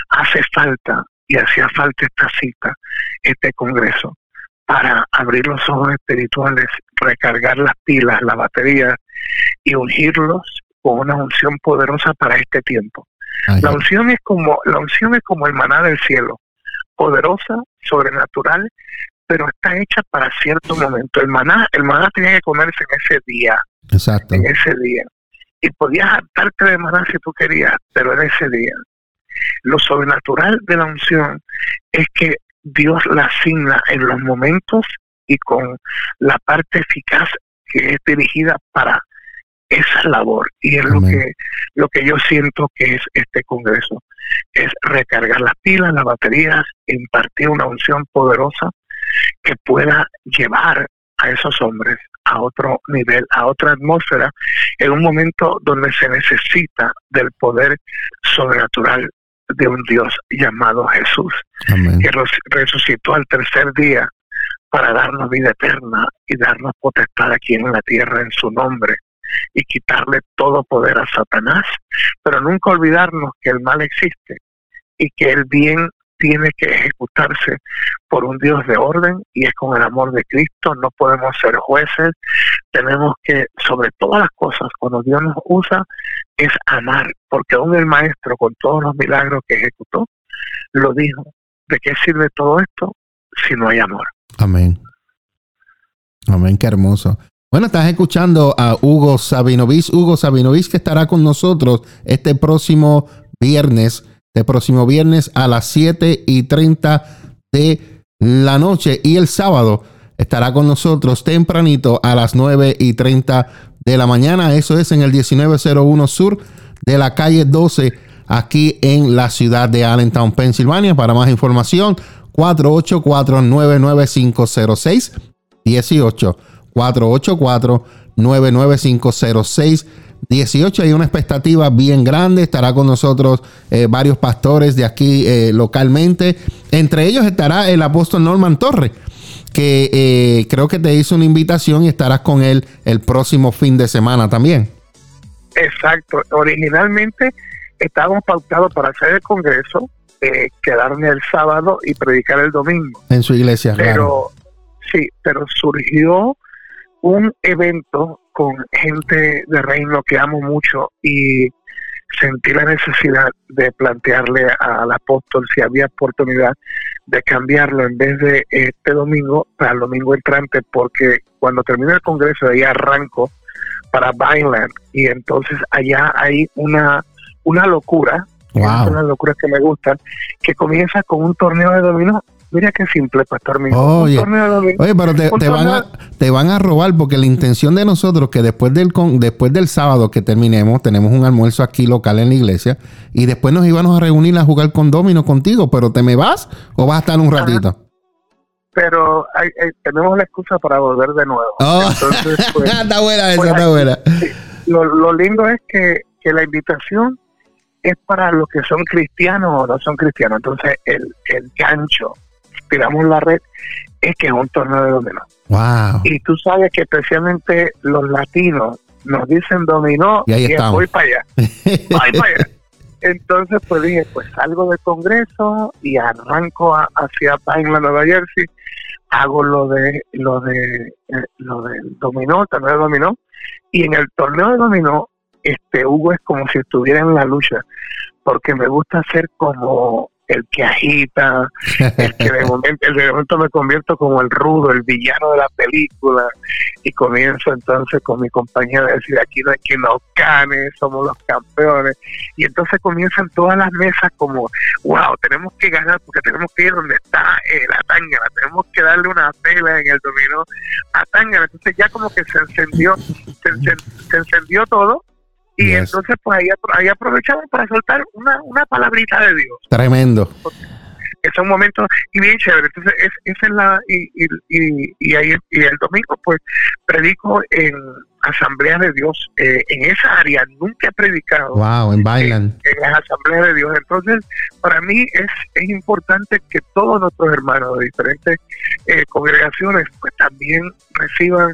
hace falta y hacía falta esta cita, este congreso, para abrir los ojos espirituales, recargar las pilas, la batería y ungirlos con una unción poderosa para este tiempo. la unción es como la unción es como el maná del cielo, poderosa, sobrenatural, pero está hecha para cierto momento. El maná, el maná tenía que comerse en ese día. Exacto. En ese día. Y podías hartarte de maná si tú querías, pero en ese día. Lo sobrenatural de la unción es que Dios la asigna en los momentos y con la parte eficaz que es dirigida para esa labor. Y es lo que lo que yo siento que es este congreso es recargar las pilas las baterías impartir una unción poderosa que pueda llevar a esos hombres a otro nivel a otra atmósfera en un momento donde se necesita del poder sobrenatural de un Dios llamado Jesús que resucitó al tercer día para darnos vida eterna y darnos potestad aquí en la tierra en su nombre y quitarle todo poder a Satanás, pero nunca olvidarnos que el mal existe y que el bien tiene que ejecutarse por un Dios de orden y es con el amor de Cristo, no podemos ser jueces, tenemos que, sobre todas las cosas, cuando Dios nos usa, es amar, porque aún el Maestro, con todos los milagros que ejecutó, lo dijo, ¿de qué sirve todo esto si no hay amor? Amén. Amén, qué hermoso. Bueno, estás escuchando a Hugo Sabinovich. Hugo Sabinovich que estará con nosotros este próximo viernes, este próximo viernes a las 7 y 30 de la noche. Y el sábado estará con nosotros tempranito a las 9 y 30 de la mañana. Eso es en el 1901 Sur de la calle 12, aquí en la ciudad de Allentown, Pensilvania. Para más información, 484-99506 18 484-99506. 18 hay una expectativa bien grande. Estará con nosotros eh, varios pastores de aquí eh, localmente. Entre ellos estará el apóstol Norman Torre, que eh, creo que te hizo una invitación y estarás con él el próximo fin de semana también. Exacto. Originalmente estábamos pautados para hacer el congreso, quedarme el sábado y predicar el domingo. En su iglesia, Pero sí, pero surgió un evento con gente de reino que amo mucho y sentí la necesidad de plantearle al apóstol si había oportunidad de cambiarlo en vez de este domingo para el domingo entrante porque cuando termine el congreso de ahí arranco para Vineland y entonces allá hay una una locura wow. una locura que me gustan que comienza con un torneo de dominó Mira qué simple, Pastor mío. Oye, oye pero te, van a, te van a robar porque la intención de nosotros que después del después del sábado que terminemos, tenemos un almuerzo aquí local en la iglesia y después nos íbamos a reunir a jugar con Domino contigo, pero ¿te me vas o vas a estar un ratito? Pero tenemos la excusa para volver de nuevo. Oh. *laughs* Pues, está buena esa, pues, está buena. Lo, lindo es que, que la invitación es para los que son cristianos o no son cristianos. Entonces, el, el gancho tiramos la red, es que es un torneo de dominó. Wow. Y tú sabes que especialmente los latinos nos dicen dominó y, voy para allá. voy para allá. Entonces, pues dije, pues salgo del Congreso y arranco hacia Pineland, Nueva Jersey, hago lo de lo de eh, lo del dominó, el torneo de dominó, y en el torneo de dominó, este Hugo es como si estuviera en la lucha, porque me gusta ser como el que agita, el que de momento, el de momento me convierto como el rudo, el villano de la película, y comienzo entonces con mi compañía a decir aquí no hay quien nos gane, somos los campeones, y entonces comienzan todas las mesas como, wow, tenemos que ganar porque tenemos que ir donde está eh, la tangana, tenemos que darle una pela en el dominó a tangana, entonces ya como que se encendió, se encendió todo, y entonces, pues ahí, ahí aprovechamos para soltar una, una palabrita de Dios. Tremendo. Es un momento y bien chévere. Entonces, es, es la. Y, y, y, ahí, y el domingo, pues, predico en Asamblea de Dios. Eh, en esa área nunca he predicado. Wow, en Bailan. En, las Asambleas de Dios. Entonces, para mí es, es importante que todos nuestros hermanos de diferentes eh, congregaciones, pues también reciban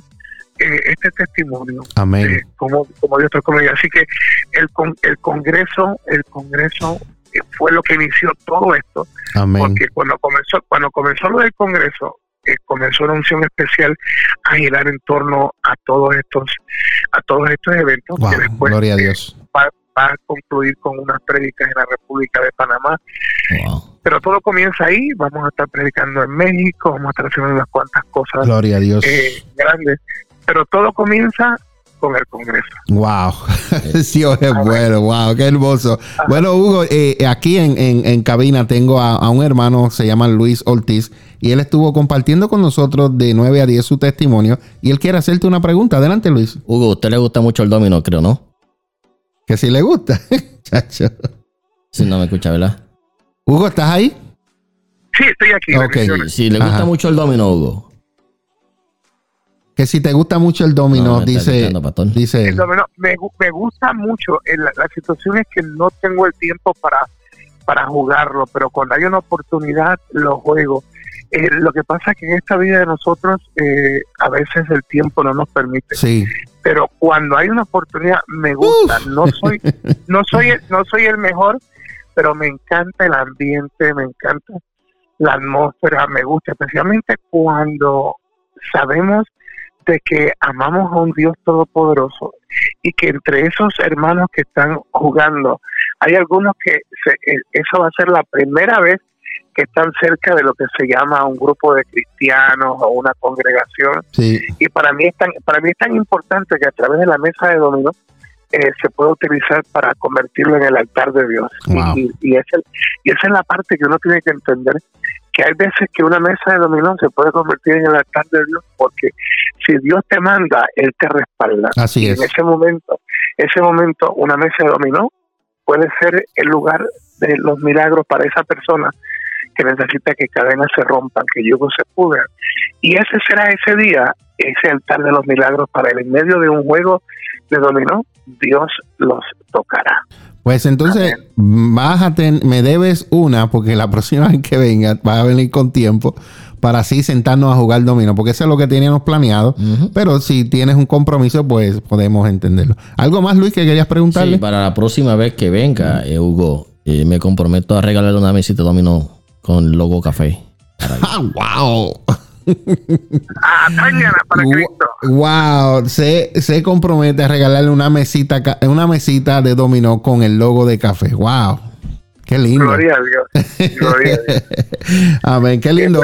este testimonio. Amén. Eh, como, como Dios con Así que el, el Congreso, el Congreso eh, fue lo que inició todo esto. Amén. Porque cuando comenzó, cuando comenzó lo del Congreso, eh, comenzó una unción especial a girar en torno a todos estos, a todos estos eventos que después gloria a Dios. Va, a concluir con unas prédicas en la República de Panamá. Pero todo comienza ahí, vamos a estar predicando en México, vamos a estar haciendo unas cuantas cosas Gloria a Dios. grandes pero todo comienza con el Congreso. Wow, *laughs* sí, es bueno, wow, qué hermoso. Bueno, Hugo, eh, aquí en, en, cabina tengo a, un hermano, se llama Luis Ortiz, y él estuvo compartiendo con nosotros de 9 a 10 su testimonio, y él quiere hacerte una pregunta. Adelante, Luis. Hugo, ¿a usted le gusta mucho el domino, creo, no? Que sí le gusta, *laughs* chacho. Si no me escucha, ¿verdad? Hugo, ¿estás ahí? Sí, estoy aquí. Okay. Si le gusta mucho el domino, Hugo que si te gusta mucho el dominó, dice, dice el dominó, me, me, gusta mucho. La, la, situación es que no tengo el tiempo para, para jugarlo, pero cuando hay una oportunidad lo juego. Eh, lo que pasa es que en esta vida de nosotros eh, a veces el tiempo no nos permite. Sí. Pero cuando hay una oportunidad me gusta. No soy no soy no soy el mejor, pero me encanta el ambiente, me encanta la atmósfera, me gusta, especialmente cuando sabemos de que amamos a un Dios todopoderoso y que entre esos hermanos que están jugando hay algunos que eh, eso va a ser la primera vez que están cerca de lo que se llama un grupo de cristianos o una congregación. Y para mí es tan para mí es tan importante que a través de la mesa de dominó eh, se puede utilizar para convertirlo en el altar de Dios. Y, y, es el, y esa es la parte que uno tiene que entender que hay veces que una mesa de dominó se puede convertir en el altar de Dios porque si Dios te manda, Él te respalda. Así es. En ese momento, ese momento, una mesa de dominó puede ser el lugar de los milagros para esa persona que necesita que cadenas se rompan, que yugos se pudran. Y ese será ese día, ese altar de los milagros para él. En medio de un juego de dominó, Dios los tocará. Pues entonces, bájate, me debes una, porque la próxima vez que venga, vas a venir con tiempo para así sentarnos a jugar dominó, porque eso es lo que teníamos planeado. Pero si tienes un compromiso, pues podemos entenderlo. ¿Algo más, Luis, que querías preguntarle? Sí, para la próxima vez que venga, eh, Hugo, eh, me comprometo a regalarle una mesita de dominó con logo café. *laughs* ¡Ah, wow! ah, para Cristo. Wow, se, se compromete a regalarle una mesita, una mesita de dominó con el logo de café. Wow. Qué lindo. Gloria a Dios. Gloria a Dios. *laughs* Amén. Qué lindo.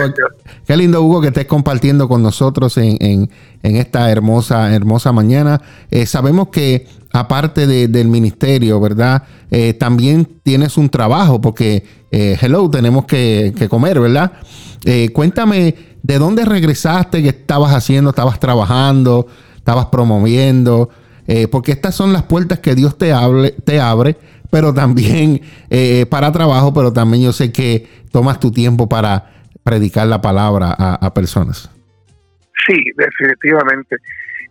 Qué lindo, Hugo, que estés compartiendo con nosotros en, en, en esta hermosa, hermosa mañana. Eh, sabemos que aparte de, del ministerio, ¿verdad? Eh, también tienes un trabajo, porque, eh, hello, tenemos que, que comer, ¿verdad? cuéntame, ¿de dónde regresaste? ¿Qué estabas haciendo? ¿Estabas trabajando? ¿Estabas promoviendo? porque estas son las puertas que Dios te, hable, te abre pero también eh, para trabajo, pero también yo sé que tomas tu tiempo para predicar la palabra a, personas. Sí, definitivamente.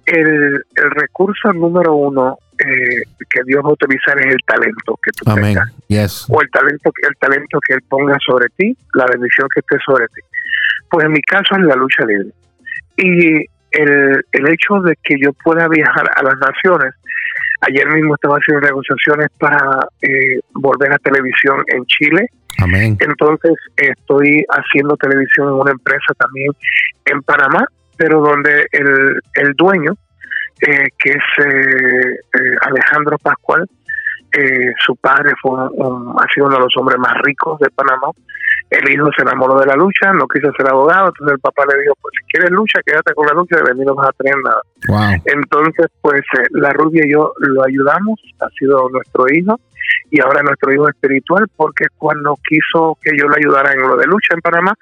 El, el recurso número uno eh, que Dios va a utilizar es el talento que tú Amén. tengas. O el talento, el talento que Él ponga sobre ti, la bendición que esté sobre ti. Pues en mi caso es la lucha libre. Y el, el hecho de que yo pueda viajar a las naciones Ayer mismo estaba haciendo negociaciones para eh, volver a televisión en Chile. Amén. Entonces estoy haciendo televisión en una empresa también en Panamá, pero donde el, el dueño, eh, que es eh, Alejandro Pascual, su padre fue ha sido uno de los hombres más ricos de Panamá el hijo se enamoró de la lucha, no quiso ser abogado, entonces el papá le dijo, pues si quieres lucha, quédate con la lucha, de mí no vas a tener nada. Entonces, pues eh, la rubia y yo lo ayudamos, ha sido nuestro hijo, y ahora nuestro hijo espiritual, porque cuando quiso que yo le ayudara en lo de lucha en Panamá,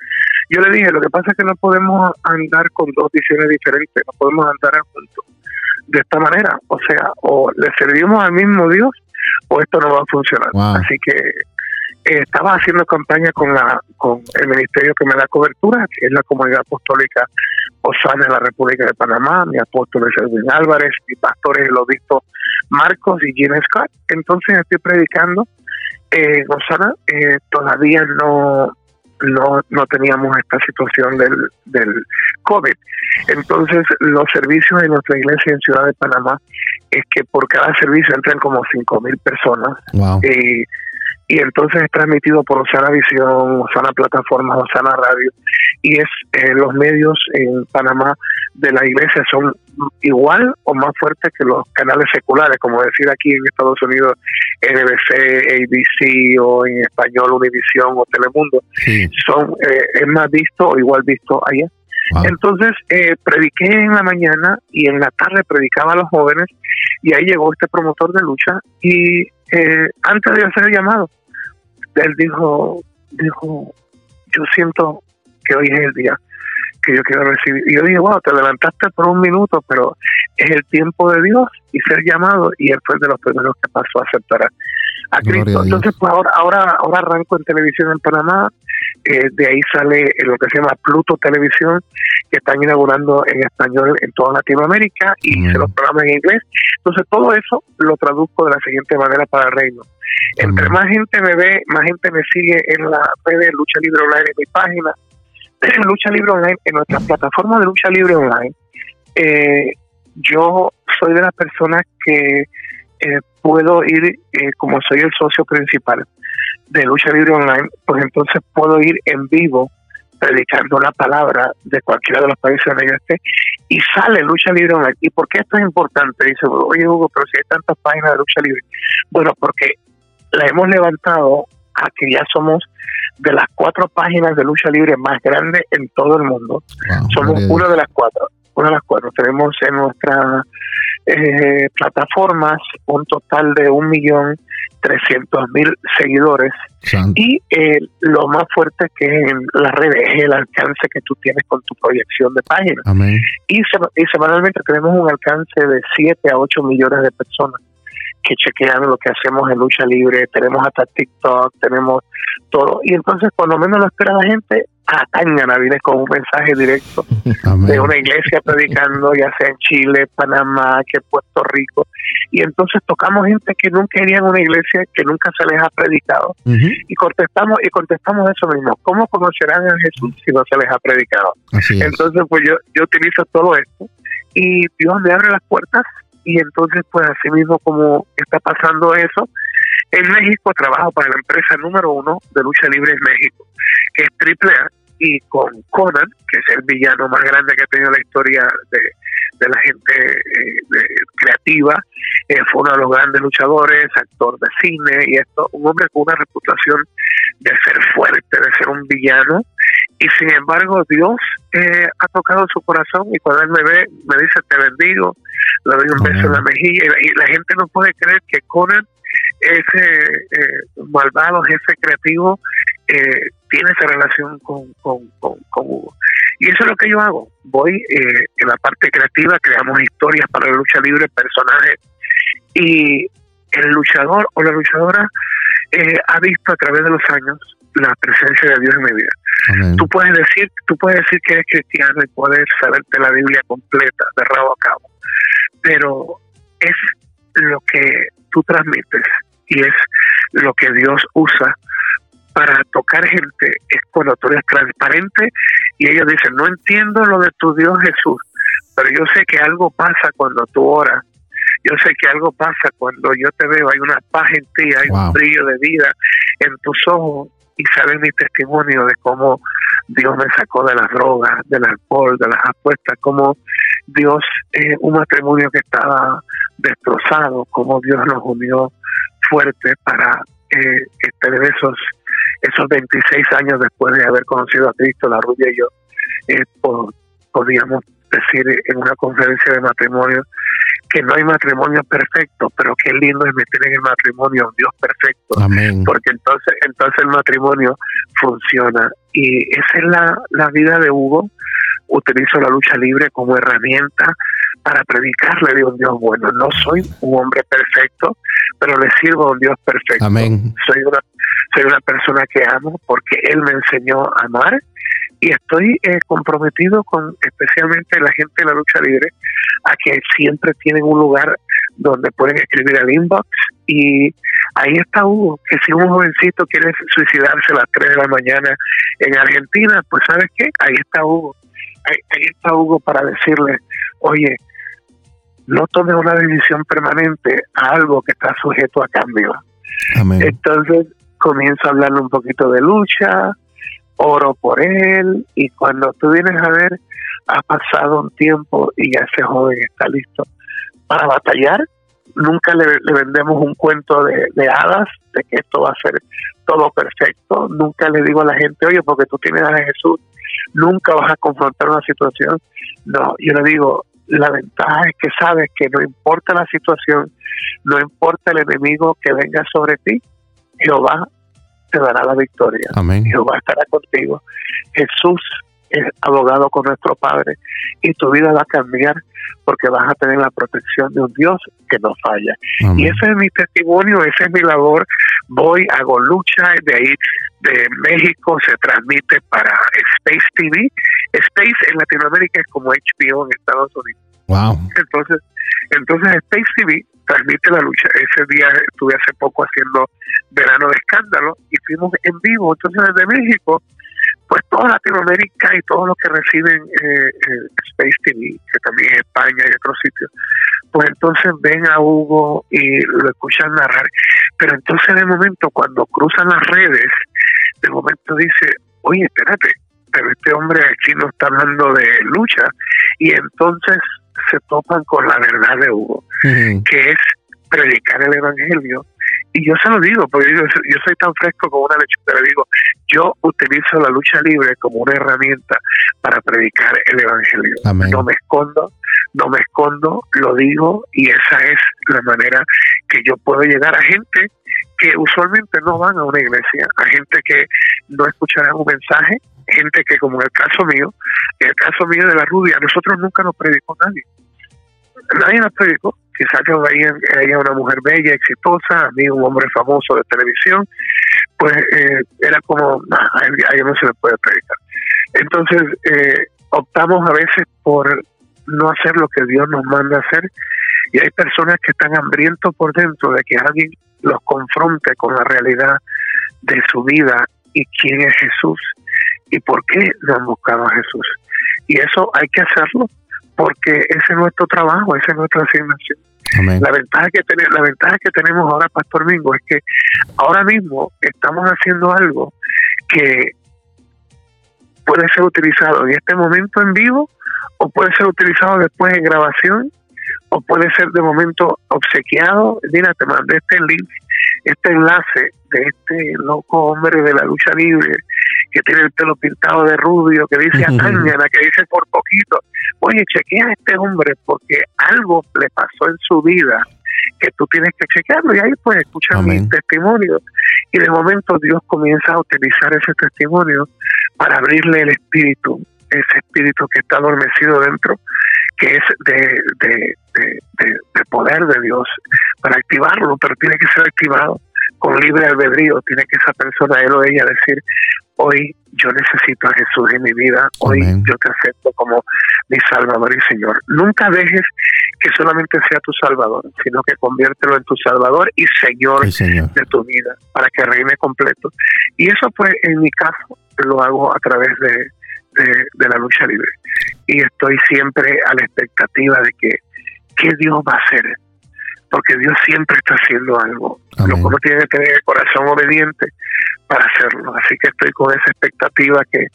yo le dije, lo que pasa es que no podemos andar con dos visiones diferentes, no podemos andar juntos de esta manera, o sea, o le servimos al mismo Dios o esto no va a funcionar. Así que estaba haciendo campaña con la con el ministerio que me da cobertura, que es la Comunidad Apostólica Osana de la República de Panamá, mi apóstol es Edwin Álvarez, mi pastor es el obispo Marcos y Jim Scott. Entonces estoy predicando. Eh, Osana, eh, todavía no, no, no teníamos esta situación del, del COVID. Entonces, los servicios en nuestra iglesia en Ciudad de Panamá es que por cada servicio entran como cinco mil personas. Wow. Eh, y entonces es transmitido por Osana Visión, Osana Plataformas, Osana Radio y es eh, los medios en Panamá de la iglesia son igual o más fuertes que los canales seculares, como decir aquí en Estados Unidos NBC, ABC o en español Univisión o Telemundo, son eh, es más visto o igual visto allá. Entonces eh, prediqué en la mañana y en la tarde predicaba a los jóvenes y ahí llegó este promotor de lucha y eh, antes de hacer el llamado, él dijo, dijo, yo siento que hoy es el día que yo quiero recibir. Y yo dije, wow, te levantaste por un minuto, pero es el tiempo de Dios y ser llamado. Y él fue de los primeros que pasó a aceptar a, Cristo. Entonces, pues ahora, ahora, ahora arranco en televisión en Panamá. Eh, de ahí sale lo que se llama Pluto Televisión, que están inaugurando en español en toda Latinoamérica y se los programas en inglés. Entonces, todo eso lo traduzco de la siguiente manera para el reino. Entre más gente me ve, más gente me sigue en la red de Lucha Libre Online, en mi página, *clears throat* Lucha Libre Online, en nuestra plataforma de Lucha Libre Online. Eh, yo soy de las personas que eh, puedo ir, eh, como soy el socio principal, de lucha libre online, pues entonces puedo ir en vivo predicando la palabra de cualquiera de los países donde yo esté y sale lucha libre online. ¿Y por qué esto es importante? Dice, oye Hugo, pero si hay tantas páginas de lucha libre. Bueno, porque la hemos levantado a que ya somos de las cuatro páginas de lucha libre más grandes en todo el mundo. somos una de las cuatro. Una de las cuatro. Tenemos en nuestra eh, plataformas un total de un millón trescientos mil seguidores. Y eh, lo más fuerte que en las redes es el alcance que tú tienes con tu proyección de página. Y, y semanalmente tenemos un alcance de 7 a 8 millones de personas que chequean lo que hacemos en lucha libre, tenemos hasta TikTok, tenemos todo. Y entonces, cuando menos lo espera la gente, a viene con un mensaje directo *laughs* de una iglesia predicando, ya sea en Chile, Panamá, que Puerto Rico. Y entonces tocamos gente que nunca iría en una iglesia, que nunca se les ha predicado. Y contestamos y contestamos eso mismo. ¿Cómo conocerán a Jesús si no se les ha predicado? entonces, pues yo, yo utilizo todo esto y Dios me abre las puertas y entonces pues así mismo como está pasando eso, en México trabajo para la empresa número uno de lucha libre en México, que es AAA, y con Conan, que es el villano más grande que ha tenido la historia de, la gente eh, creativa, eh, fue uno de los grandes luchadores, actor de cine y esto, un hombre con una reputación de ser fuerte, de ser un villano, y sin embargo Dios eh, ha tocado su corazón y cuando él me ve me dice te bendigo, le doy un beso en la mejilla y la, gente no puede creer que Conan ese eh, malvado jefe creativo eh, tiene esa relación con, con, con, Hugo. Y eso es lo que yo hago. Voy eh, en la parte creativa, creamos historias para la lucha libre, personajes, y el luchador o la luchadora ha visto a través de los años la presencia de Dios en mi vida. Tú puedes decir, tú puedes decir que eres cristiano y puedes saberte la Biblia completa, de rabo a cabo, pero es lo que tú transmites y es lo que Dios usa para tocar gente es cuando tú eres transparente y ellos dicen, no entiendo lo de tu Dios Jesús, pero yo sé que algo pasa cuando tú oras, yo sé que algo pasa cuando yo te veo, hay una paz en ti, hay un brillo de vida en tus ojos y saben mi testimonio de cómo Dios me sacó de las drogas, del alcohol, de las apuestas, cómo Dios, eh, un matrimonio que estaba destrozado, cómo Dios nos unió fuerte para eh, tener esos, esos 26 años después de haber conocido a Cristo, la rubia y yo, eh, podríamos decir en una conferencia de matrimonio que no hay matrimonio perfecto, pero qué lindo es meter en el matrimonio a un Dios perfecto, porque entonces entonces el matrimonio funciona y esa es la, la vida de Hugo. Utilizo la lucha libre como herramienta para predicarle de un Dios bueno. No soy un hombre perfecto, pero le sirvo a un Dios perfecto. Soy una soy una persona que amo porque él me enseñó a amar y estoy eh, comprometido con especialmente la gente de la lucha libre a que siempre tienen un lugar donde pueden escribir al inbox. Y ahí está Hugo, que si un jovencito quiere suicidarse a las 3 de la mañana en Argentina, pues sabes qué, ahí está Hugo, ahí, está Hugo para decirle, oye, no tomes una decisión permanente a algo que está sujeto a cambio. Entonces comienzo a hablarle un poquito de lucha, oro por él y cuando tú vienes a ver, ha pasado un tiempo y ya ese joven está listo para batallar. Nunca le, vendemos un cuento de, hadas, de que esto va a ser todo perfecto. Nunca le digo a la gente, oye, porque tú tienes a Jesús, nunca vas a confrontar una situación. No, yo le digo, la ventaja es que sabes que no importa la situación, no importa el enemigo que venga sobre ti, Jehová te dará la victoria. Amén. Jehová estará contigo. Jesús es abogado con nuestro Padre y tu vida va a cambiar porque vas a tener la protección de un Dios que no falla. Y ese es mi testimonio, esa es mi labor. Voy, hago lucha, de ahí de México se transmite para Space TV. Space en Latinoamérica es como HBO en Estados Unidos. Entonces, entonces Space TV transmite la lucha. Ese día estuve hace poco haciendo Verano de Escándalo y fuimos en vivo. Entonces desde México, pues toda Latinoamérica y todos los que reciben eh, eh, Space TV, que también es España y otros sitios, pues entonces ven a Hugo y lo escuchan narrar. Pero entonces de momento cuando cruzan las redes, de momento dice, oye, espérate, pero este hombre aquí no está hablando de lucha. Y entonces se topan con la verdad de Hugo, que es predicar el Evangelio. Y yo se lo digo, porque yo, yo soy tan fresco como una lechuga, le digo, yo utilizo la lucha libre como una herramienta para predicar el Evangelio. No me escondo, no me escondo, lo digo y esa es la manera que yo puedo llegar a gente que usualmente no van a una iglesia, a gente que no escucharán un mensaje, gente que como en el caso mío, en el caso mío de la rubia, nosotros nunca nos predicó nadie. Nadie nos predicó, quizás veía ella una mujer bella, exitosa, a mí un hombre famoso de televisión, pues eh, era como, a ella no se le puede predicar. Entonces, eh, optamos a veces por no hacer lo que Dios nos manda hacer y hay personas que están hambrientos por dentro de que alguien los confronte con la realidad de su vida y quién es Jesús y por qué no han buscado a Jesús. Y eso hay que hacerlo porque ese es nuestro trabajo, esa es nuestra asignación. La ventaja que tenemos, la ventaja que tenemos ahora, Pastor Mingo, es que ahora mismo estamos haciendo algo que puede ser utilizado en este momento en vivo o puede ser utilizado después en grabación o puede ser de momento obsequiado. Mira, te mandé este link, este enlace de este loco hombre de la lucha libre que tiene el pelo pintado de rubio, que dice Atañana, que dice por poquito. Oye, chequea a este hombre porque algo le pasó en su vida que tú tienes que chequearlo y ahí pues escuchar mi testimonio y de momento Dios comienza a utilizar ese testimonio para abrirle el espíritu ese espíritu que está adormecido dentro, que es de, de, de, poder de Dios, para activarlo, pero tiene que ser activado con libre albedrío, tiene que esa persona, él o ella, decir, hoy yo necesito a Jesús en mi vida, hoy yo te acepto como mi Salvador y Señor. Nunca dejes que solamente sea tu Salvador, sino que conviértelo en tu Salvador y Señor, de tu vida, para que reine completo. Y eso pues en mi caso lo hago a través de, de, la lucha libre. Y estoy siempre a la expectativa de que qué Dios va a hacer, porque Dios siempre está haciendo algo. Lo que uno tiene que tener el corazón obediente para hacerlo. Así que estoy con esa expectativa que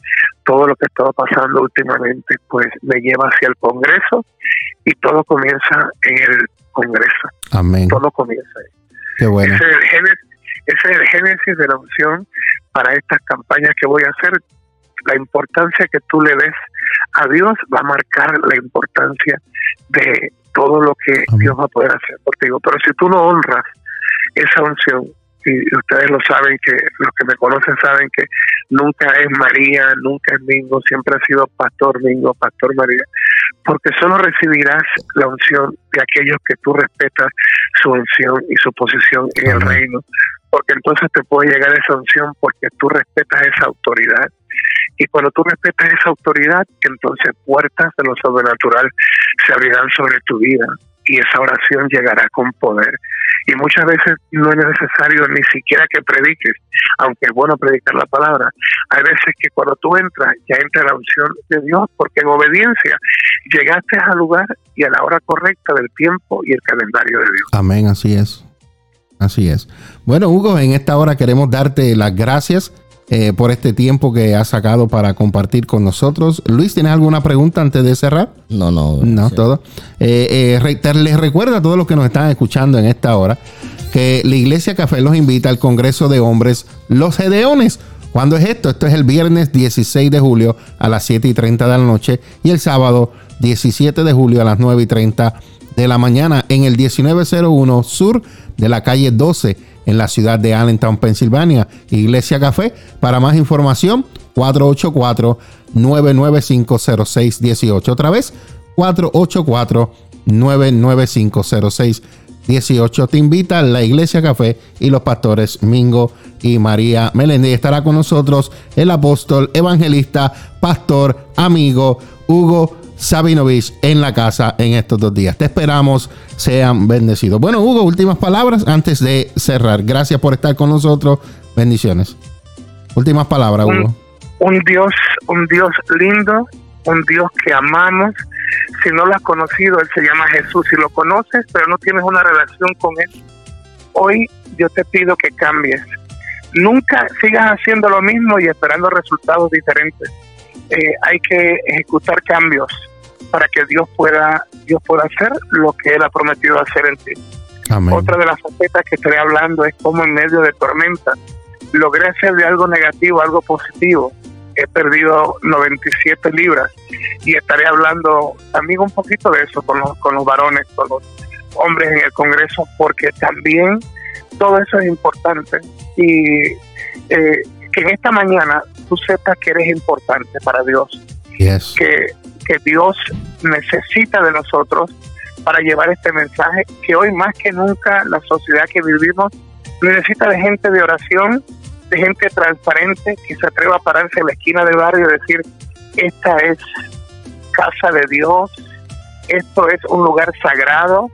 todo lo que estaba pasando últimamente pues me lleva hacia el Congreso y todo comienza en el Congreso. Amén. Todo comienza ahí. Qué bueno. Ese es, el génesis, ese es el génesis de la opción para estas campañas que voy a hacer la importancia que tú le des a Dios va a marcar la importancia de todo lo que Dios va a poder hacer contigo. Pero si tú no honras esa unción, y ustedes lo saben, que los que me conocen saben que nunca es María, nunca es Mingo, siempre ha sido Pastor Mingo, Pastor María, porque solo recibirás la unción de aquellos que tú respetas su unción y su posición en el reino, porque entonces te puede llegar esa unción porque tú respetas esa autoridad y cuando tú respetas esa autoridad, entonces puertas de lo sobrenatural se abrirán sobre tu vida y esa oración llegará con poder. Y muchas veces no es necesario ni siquiera que prediques, aunque es bueno predicar la palabra. Hay veces que cuando tú entras, ya entra la unción de Dios, porque en obediencia llegaste al lugar y a la hora correcta del tiempo y el calendario de Dios. Amén, así es. Así es. Bueno, Hugo, en esta hora queremos darte las gracias eh, por este tiempo que has sacado para compartir con nosotros. Luis, ¿tienes alguna pregunta antes de cerrar? No, no. No, todo. Eh, eh les recuerdo a todos los que nos están escuchando en esta hora que la Iglesia Café los invita al Congreso de Hombres Los Gedeones. ¿Cuándo es esto? Esto es el viernes 16 de julio a las 7 y 30 de la noche y el sábado 17 de julio a las 9 y 30 de la mañana en el 1901 sur de la calle 12 en la ciudad de Allentown, Pensilvania. Iglesia Café. Para más información, 484-995-0618. Otra vez, 484-995-0618. Te invita la Iglesia Café y los pastores Mingo y María Meléndez. Estará con nosotros el apóstol, evangelista, pastor, amigo Hugo Sabinovich en la casa en estos dos días. Te esperamos, sean bendecidos. Bueno, Hugo, últimas palabras antes de cerrar. Gracias por estar con nosotros. Bendiciones. Últimas palabras, Hugo. Un, Dios, un Dios lindo, un Dios que amamos, Si no lo has conocido, Él se llama Jesús. Si lo conoces, pero no tienes una relación con Él, hoy yo te pido que cambies. Nunca sigas haciendo lo mismo y esperando resultados diferentes. Eh, hay que ejecutar cambios para que Dios pueda Dios pueda hacer lo que Él ha prometido hacer en ti. Otra de las facetas que estaré hablando es cómo en medio de tormenta logré hacer de algo negativo algo positivo. He perdido 97 libras y estaré hablando también un poquito de eso con los, con los varones, con los hombres en el Congreso, porque también todo eso es importante y eh, que en esta mañana tú sepas que eres importante para Dios, que, que Dios necesita de nosotros para llevar este mensaje, que hoy más que nunca la sociedad que vivimos necesita de gente de oración, de gente transparente que se atreva a pararse en la esquina del barrio y decir, esta es casa de Dios, esto es un lugar sagrado,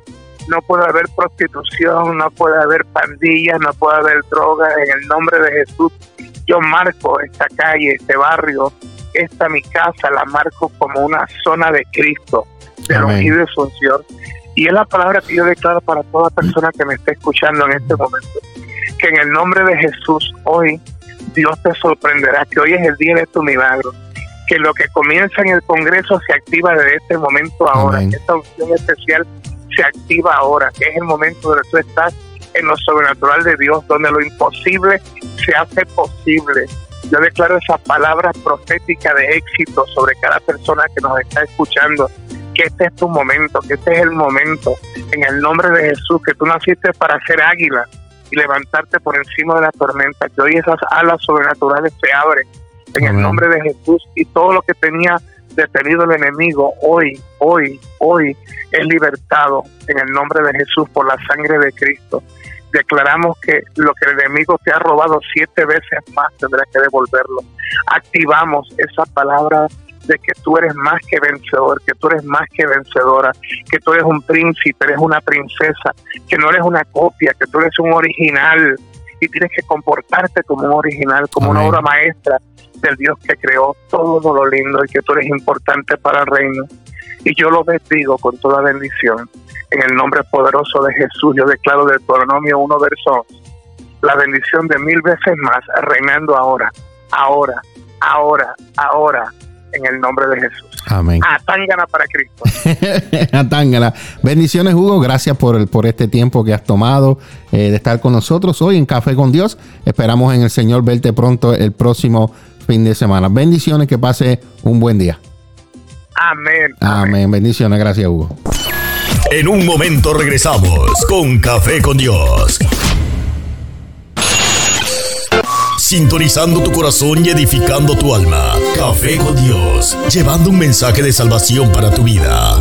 no puede haber prostitución, no puede haber pandillas, no puede haber drogas. En el nombre de Jesús, yo marco esta calle, este barrio, esta mi casa, la marco como una zona de Cristo, de ungido de función. Y es la palabra que yo declaro para toda persona que me esté escuchando en este momento. Que en el nombre de Jesús hoy Dios te sorprenderá, que hoy es el día de tu milagro, que lo que comienza en el Congreso se activa desde este momento ahora, que esta opción especial se activa ahora, que es el momento donde tú estás en lo sobrenatural de Dios, donde lo imposible se hace posible. Yo declaro esa palabra profética de éxito sobre cada persona que nos está escuchando, que este es tu momento, que este es el momento, en el nombre de Jesús, que tú naciste para ser águila y levantarte por encima de la tormenta, que hoy esas alas sobrenaturales se abren en el nombre de Jesús y todo lo que tenía detenido el enemigo, hoy, hoy, hoy es libertado en el nombre de Jesús por la sangre de Cristo. Declaramos que lo que el enemigo te ha robado siete veces más tendrá que devolverlo. Activamos esa palabra de que tú eres más que vencedor, que tú eres más que vencedora, que tú eres un príncipe, eres una princesa, que no eres una copia, que tú eres un original y tienes que comportarte como un original, como una obra maestra del Dios que creó todo lo lindo y que tú eres importante para el reino. Y yo lo bendigo con toda bendición. En el nombre poderoso de Jesús, yo declaro del Deuteronomio 1, verso la bendición de mil veces más, reinando ahora, ahora, ahora, ahora, en el nombre de Jesús. Amén. Atángana para Cristo. *laughs* Atángana. Bendiciones, Hugo. Gracias por, el, por este tiempo que has tomado eh, de estar con nosotros hoy en Café con Dios. Esperamos en el Señor verte pronto el próximo fin de semana. Bendiciones, que pase un buen día. Amén. Amén. Bendiciones. Gracias, Hugo. En un momento regresamos con Café con Dios sintonizando tu corazón y edificando tu alma. Café con Dios, llevando un mensaje de salvación para tu vida.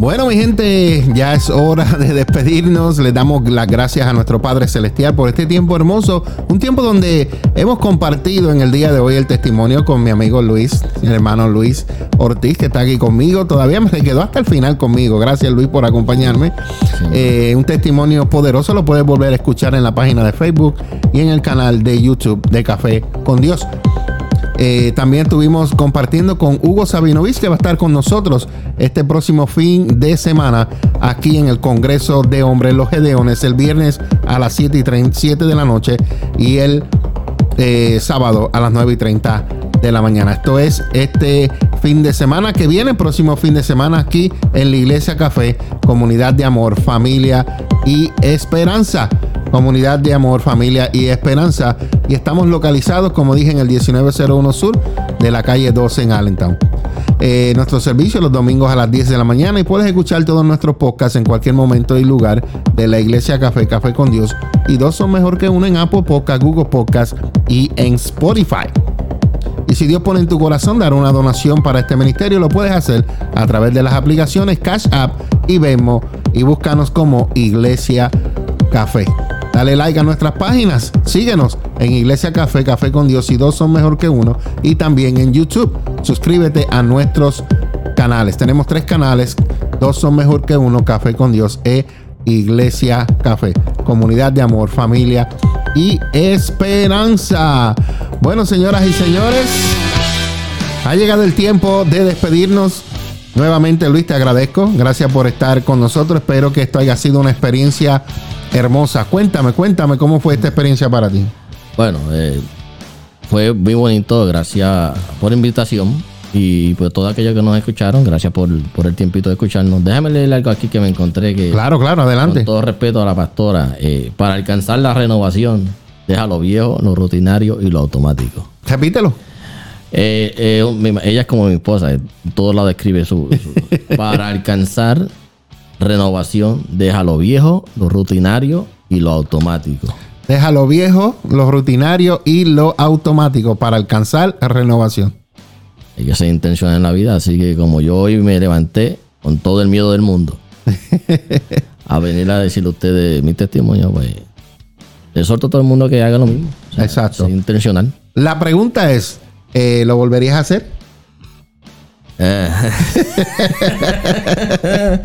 Bueno, mi gente, ya es hora de despedirnos. Le damos las gracias a nuestro Padre Celestial por este tiempo hermoso. Un tiempo donde hemos compartido en el día de hoy el testimonio con mi amigo Luis, mi hermano Luis Ortiz, que está aquí conmigo. Todavía me quedó hasta el final conmigo. Gracias, Luis, por acompañarme. Eh, un testimonio poderoso lo puedes volver a escuchar en la página de Facebook y en el canal de YouTube de Café con Dios. Eh, también estuvimos compartiendo con Hugo Sabinovich, que va a estar con nosotros este próximo fin de semana aquí en el Congreso de Hombres Los Gedeones, el viernes a las 7 y 37 de la noche y el eh, sábado a las 9 y 30 de la mañana. Esto es este fin de semana que viene, próximo fin de semana aquí en la Iglesia Café, comunidad de amor, familia y esperanza comunidad de amor, familia y esperanza. Y estamos localizados, como dije, en el 1901 Sur de la calle 12 en Allentown. Eh, nuestro servicio los domingos a las 10 de la mañana y puedes escuchar todos nuestros podcasts en cualquier momento y lugar de la Iglesia Café, Café con Dios. Y dos son mejor que uno en Apple Podcast, Google Podcast y en Spotify. Y si Dios pone en tu corazón dar una donación para este ministerio, lo puedes hacer a través de las aplicaciones Cash App y Venmo y búscanos como Iglesia Café. Dale like a nuestras páginas. Síguenos en Iglesia Café, Café con Dios y dos son mejor que uno. Y también en YouTube. Suscríbete a nuestros canales. Tenemos tres canales. Dos son mejor que uno. Café con Dios e Iglesia Café. Comunidad de amor, familia y esperanza. Bueno, señoras y señores. Ha llegado el tiempo de despedirnos. Nuevamente, Luis, te agradezco. Gracias por estar con nosotros. Espero que esto haya sido una experiencia hermosa. Cuéntame, cuéntame cómo fue esta experiencia para ti. Bueno, eh, fue muy bonito. Gracias por la invitación. Y pues todos aquellos que nos escucharon, gracias por, por el tiempito de escucharnos. Déjame leer algo aquí que me encontré que... Claro, claro, adelante. Con todo respeto a la pastora, eh, para alcanzar la renovación, deja lo viejo, lo rutinario y lo automático. Repítelo. Eh, eh, ella es como mi esposa, todo lo describe su, su- *laughs* para alcanzar renovación, deja lo viejo, lo rutinario y lo automático. Deja lo viejo, lo rutinario y lo automático para alcanzar renovación. Hay que ser intencional en la vida, así que como yo hoy me levanté con todo el miedo del mundo *laughs* a venir a decirle a ustedes mi testimonio, pues le a todo el mundo que haga lo mismo. O sea, Exacto. intencional. La pregunta es, eh, ¿lo volverías a hacer? Eh, *laughs*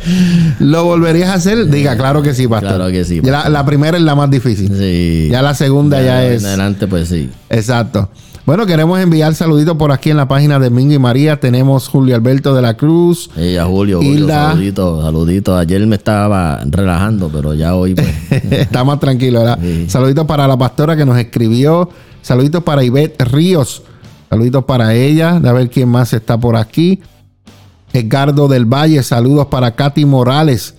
¿Lo volverías a hacer? Diga, claro que sí, pastor. Claro que sí, Ya La, la primera es la más difícil. sí. Ya la segunda ya, ahí es... En adelante, pues sí. Exacto. Bueno, queremos enviar saluditos por aquí en la página de Mingo y María. Tenemos Julio Alberto de la Cruz. Ella, Julio, Julio, Hilda. saludito, saludito. Ayer me estaba relajando, pero ya hoy, pues, *laughs* Está más tranquilo, ¿verdad? Sí. Saluditos para la pastora que nos escribió. Saluditos para Ivette Ríos. Saluditos para ella. A ver quién más está por aquí. Edgardo del Valle. Saludos para Katy Morales.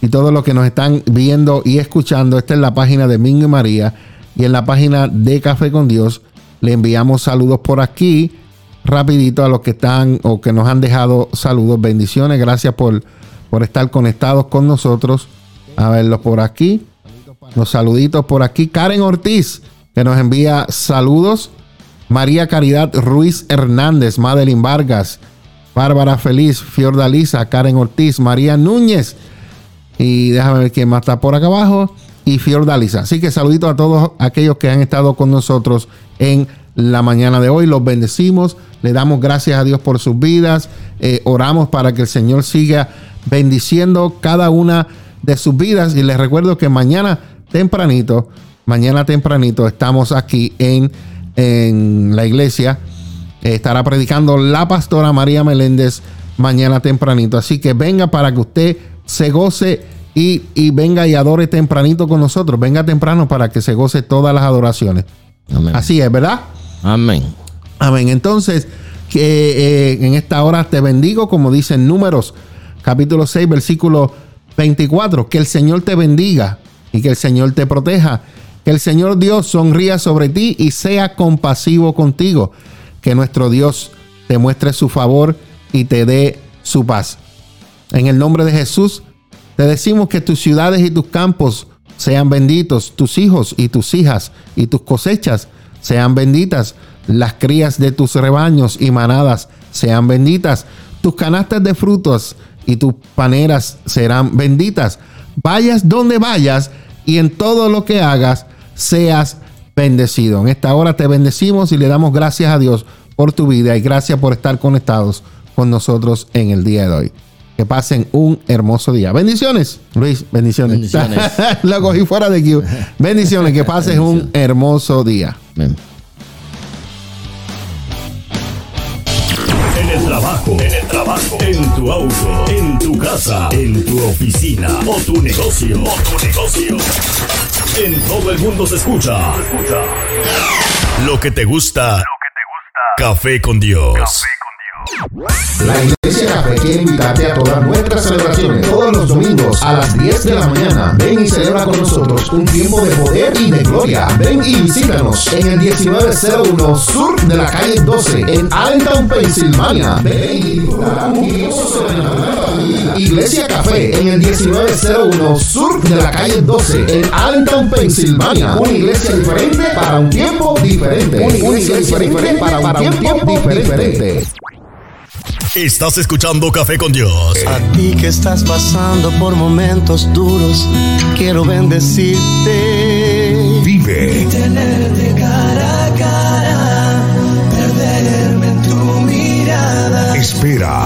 Y todos los que nos están viendo y escuchando. Esta es la página de Mingo y María. Y en la página de Café con Dios le enviamos saludos por aquí. Rapidito a los que están o que nos han dejado saludos. Bendiciones. Gracias por, por estar conectados con nosotros. A verlos por aquí. Los saluditos por aquí. Karen Ortiz, que nos envía saludos. María Caridad Ruiz Hernández, Madeline Vargas, Bárbara Feliz, Fiordalisa, Karen Ortiz, María Núñez. Y déjame ver quién más está por acá abajo. Y Fiordalisa. Así que saluditos a todos aquellos que han estado con nosotros en la mañana de hoy. Los bendecimos. Le damos gracias a Dios por sus vidas. Eh, oramos para que el Señor siga bendiciendo cada una de sus vidas. Y les recuerdo que mañana tempranito, mañana tempranito estamos aquí en, en la iglesia. Eh, estará predicando la pastora María Meléndez mañana tempranito. Así que venga para que usted se goce y, y venga y adore tempranito con nosotros. Venga temprano para que se goce todas las adoraciones. Amén. Así es, ¿verdad? Amén. Amén. Entonces, que eh, en esta hora te bendigo, como dicen números, capítulo 6, versículo 24. Que el Señor te bendiga y que el Señor te proteja. Que el Señor Dios sonría sobre ti y sea compasivo contigo. Que nuestro Dios te muestre su favor y te dé su paz. En el nombre de Jesús, te decimos que tus ciudades y tus campos sean benditos, tus hijos y tus hijas y tus cosechas sean benditas, las crías de tus rebaños y manadas sean benditas, tus canastas de frutos y tus paneras serán benditas. Vayas donde vayas y en todo lo que hagas seas bendecido. En esta hora te bendecimos y le damos gracias a Dios por tu vida y gracias por estar conectados con nosotros en el día de hoy. Que pasen un hermoso día. Bendiciones, Luis, bendiciones. Bendiciones. *laughs* Lo cogí fuera de aquí. Bendiciones, que pases un hermoso día. Amén. En el trabajo, en el trabajo, en tu auto, en tu casa, en tu oficina o tu negocio, o tu negocio. En todo el mundo se escucha. Lo que te gusta. Café con Dios. La Iglesia Café quiere invitarte a todas nuestras celebraciones todos los domingos a las 10 de la mañana. Ven y celebra con nosotros un tiempo de poder y de gloria. Ven y visítanos en el 1901 Sur de la calle 12 en Allentown, Pensilvania. Ven y un. Iglesia Café en el 1901 Sur de la calle 12 en Allentown, Pensilvania. Una iglesia diferente para un tiempo diferente. Una iglesia diferente para un tiempo diferente. Estás escuchando Café con Dios. A ti que estás pasando por momentos duros, quiero bendecirte. Vive. Tenerte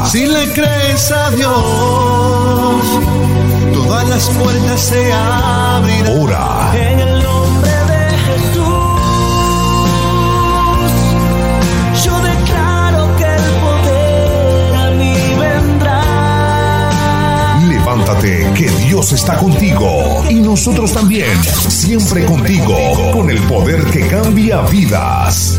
Si le crees a Dios, todas las puertas se abrirán. Ora. En el nombre de Jesús, yo declaro que el poder a mí vendrá. Levántate, que Dios está contigo y nosotros también, siempre contigo, con el poder que cambia vidas.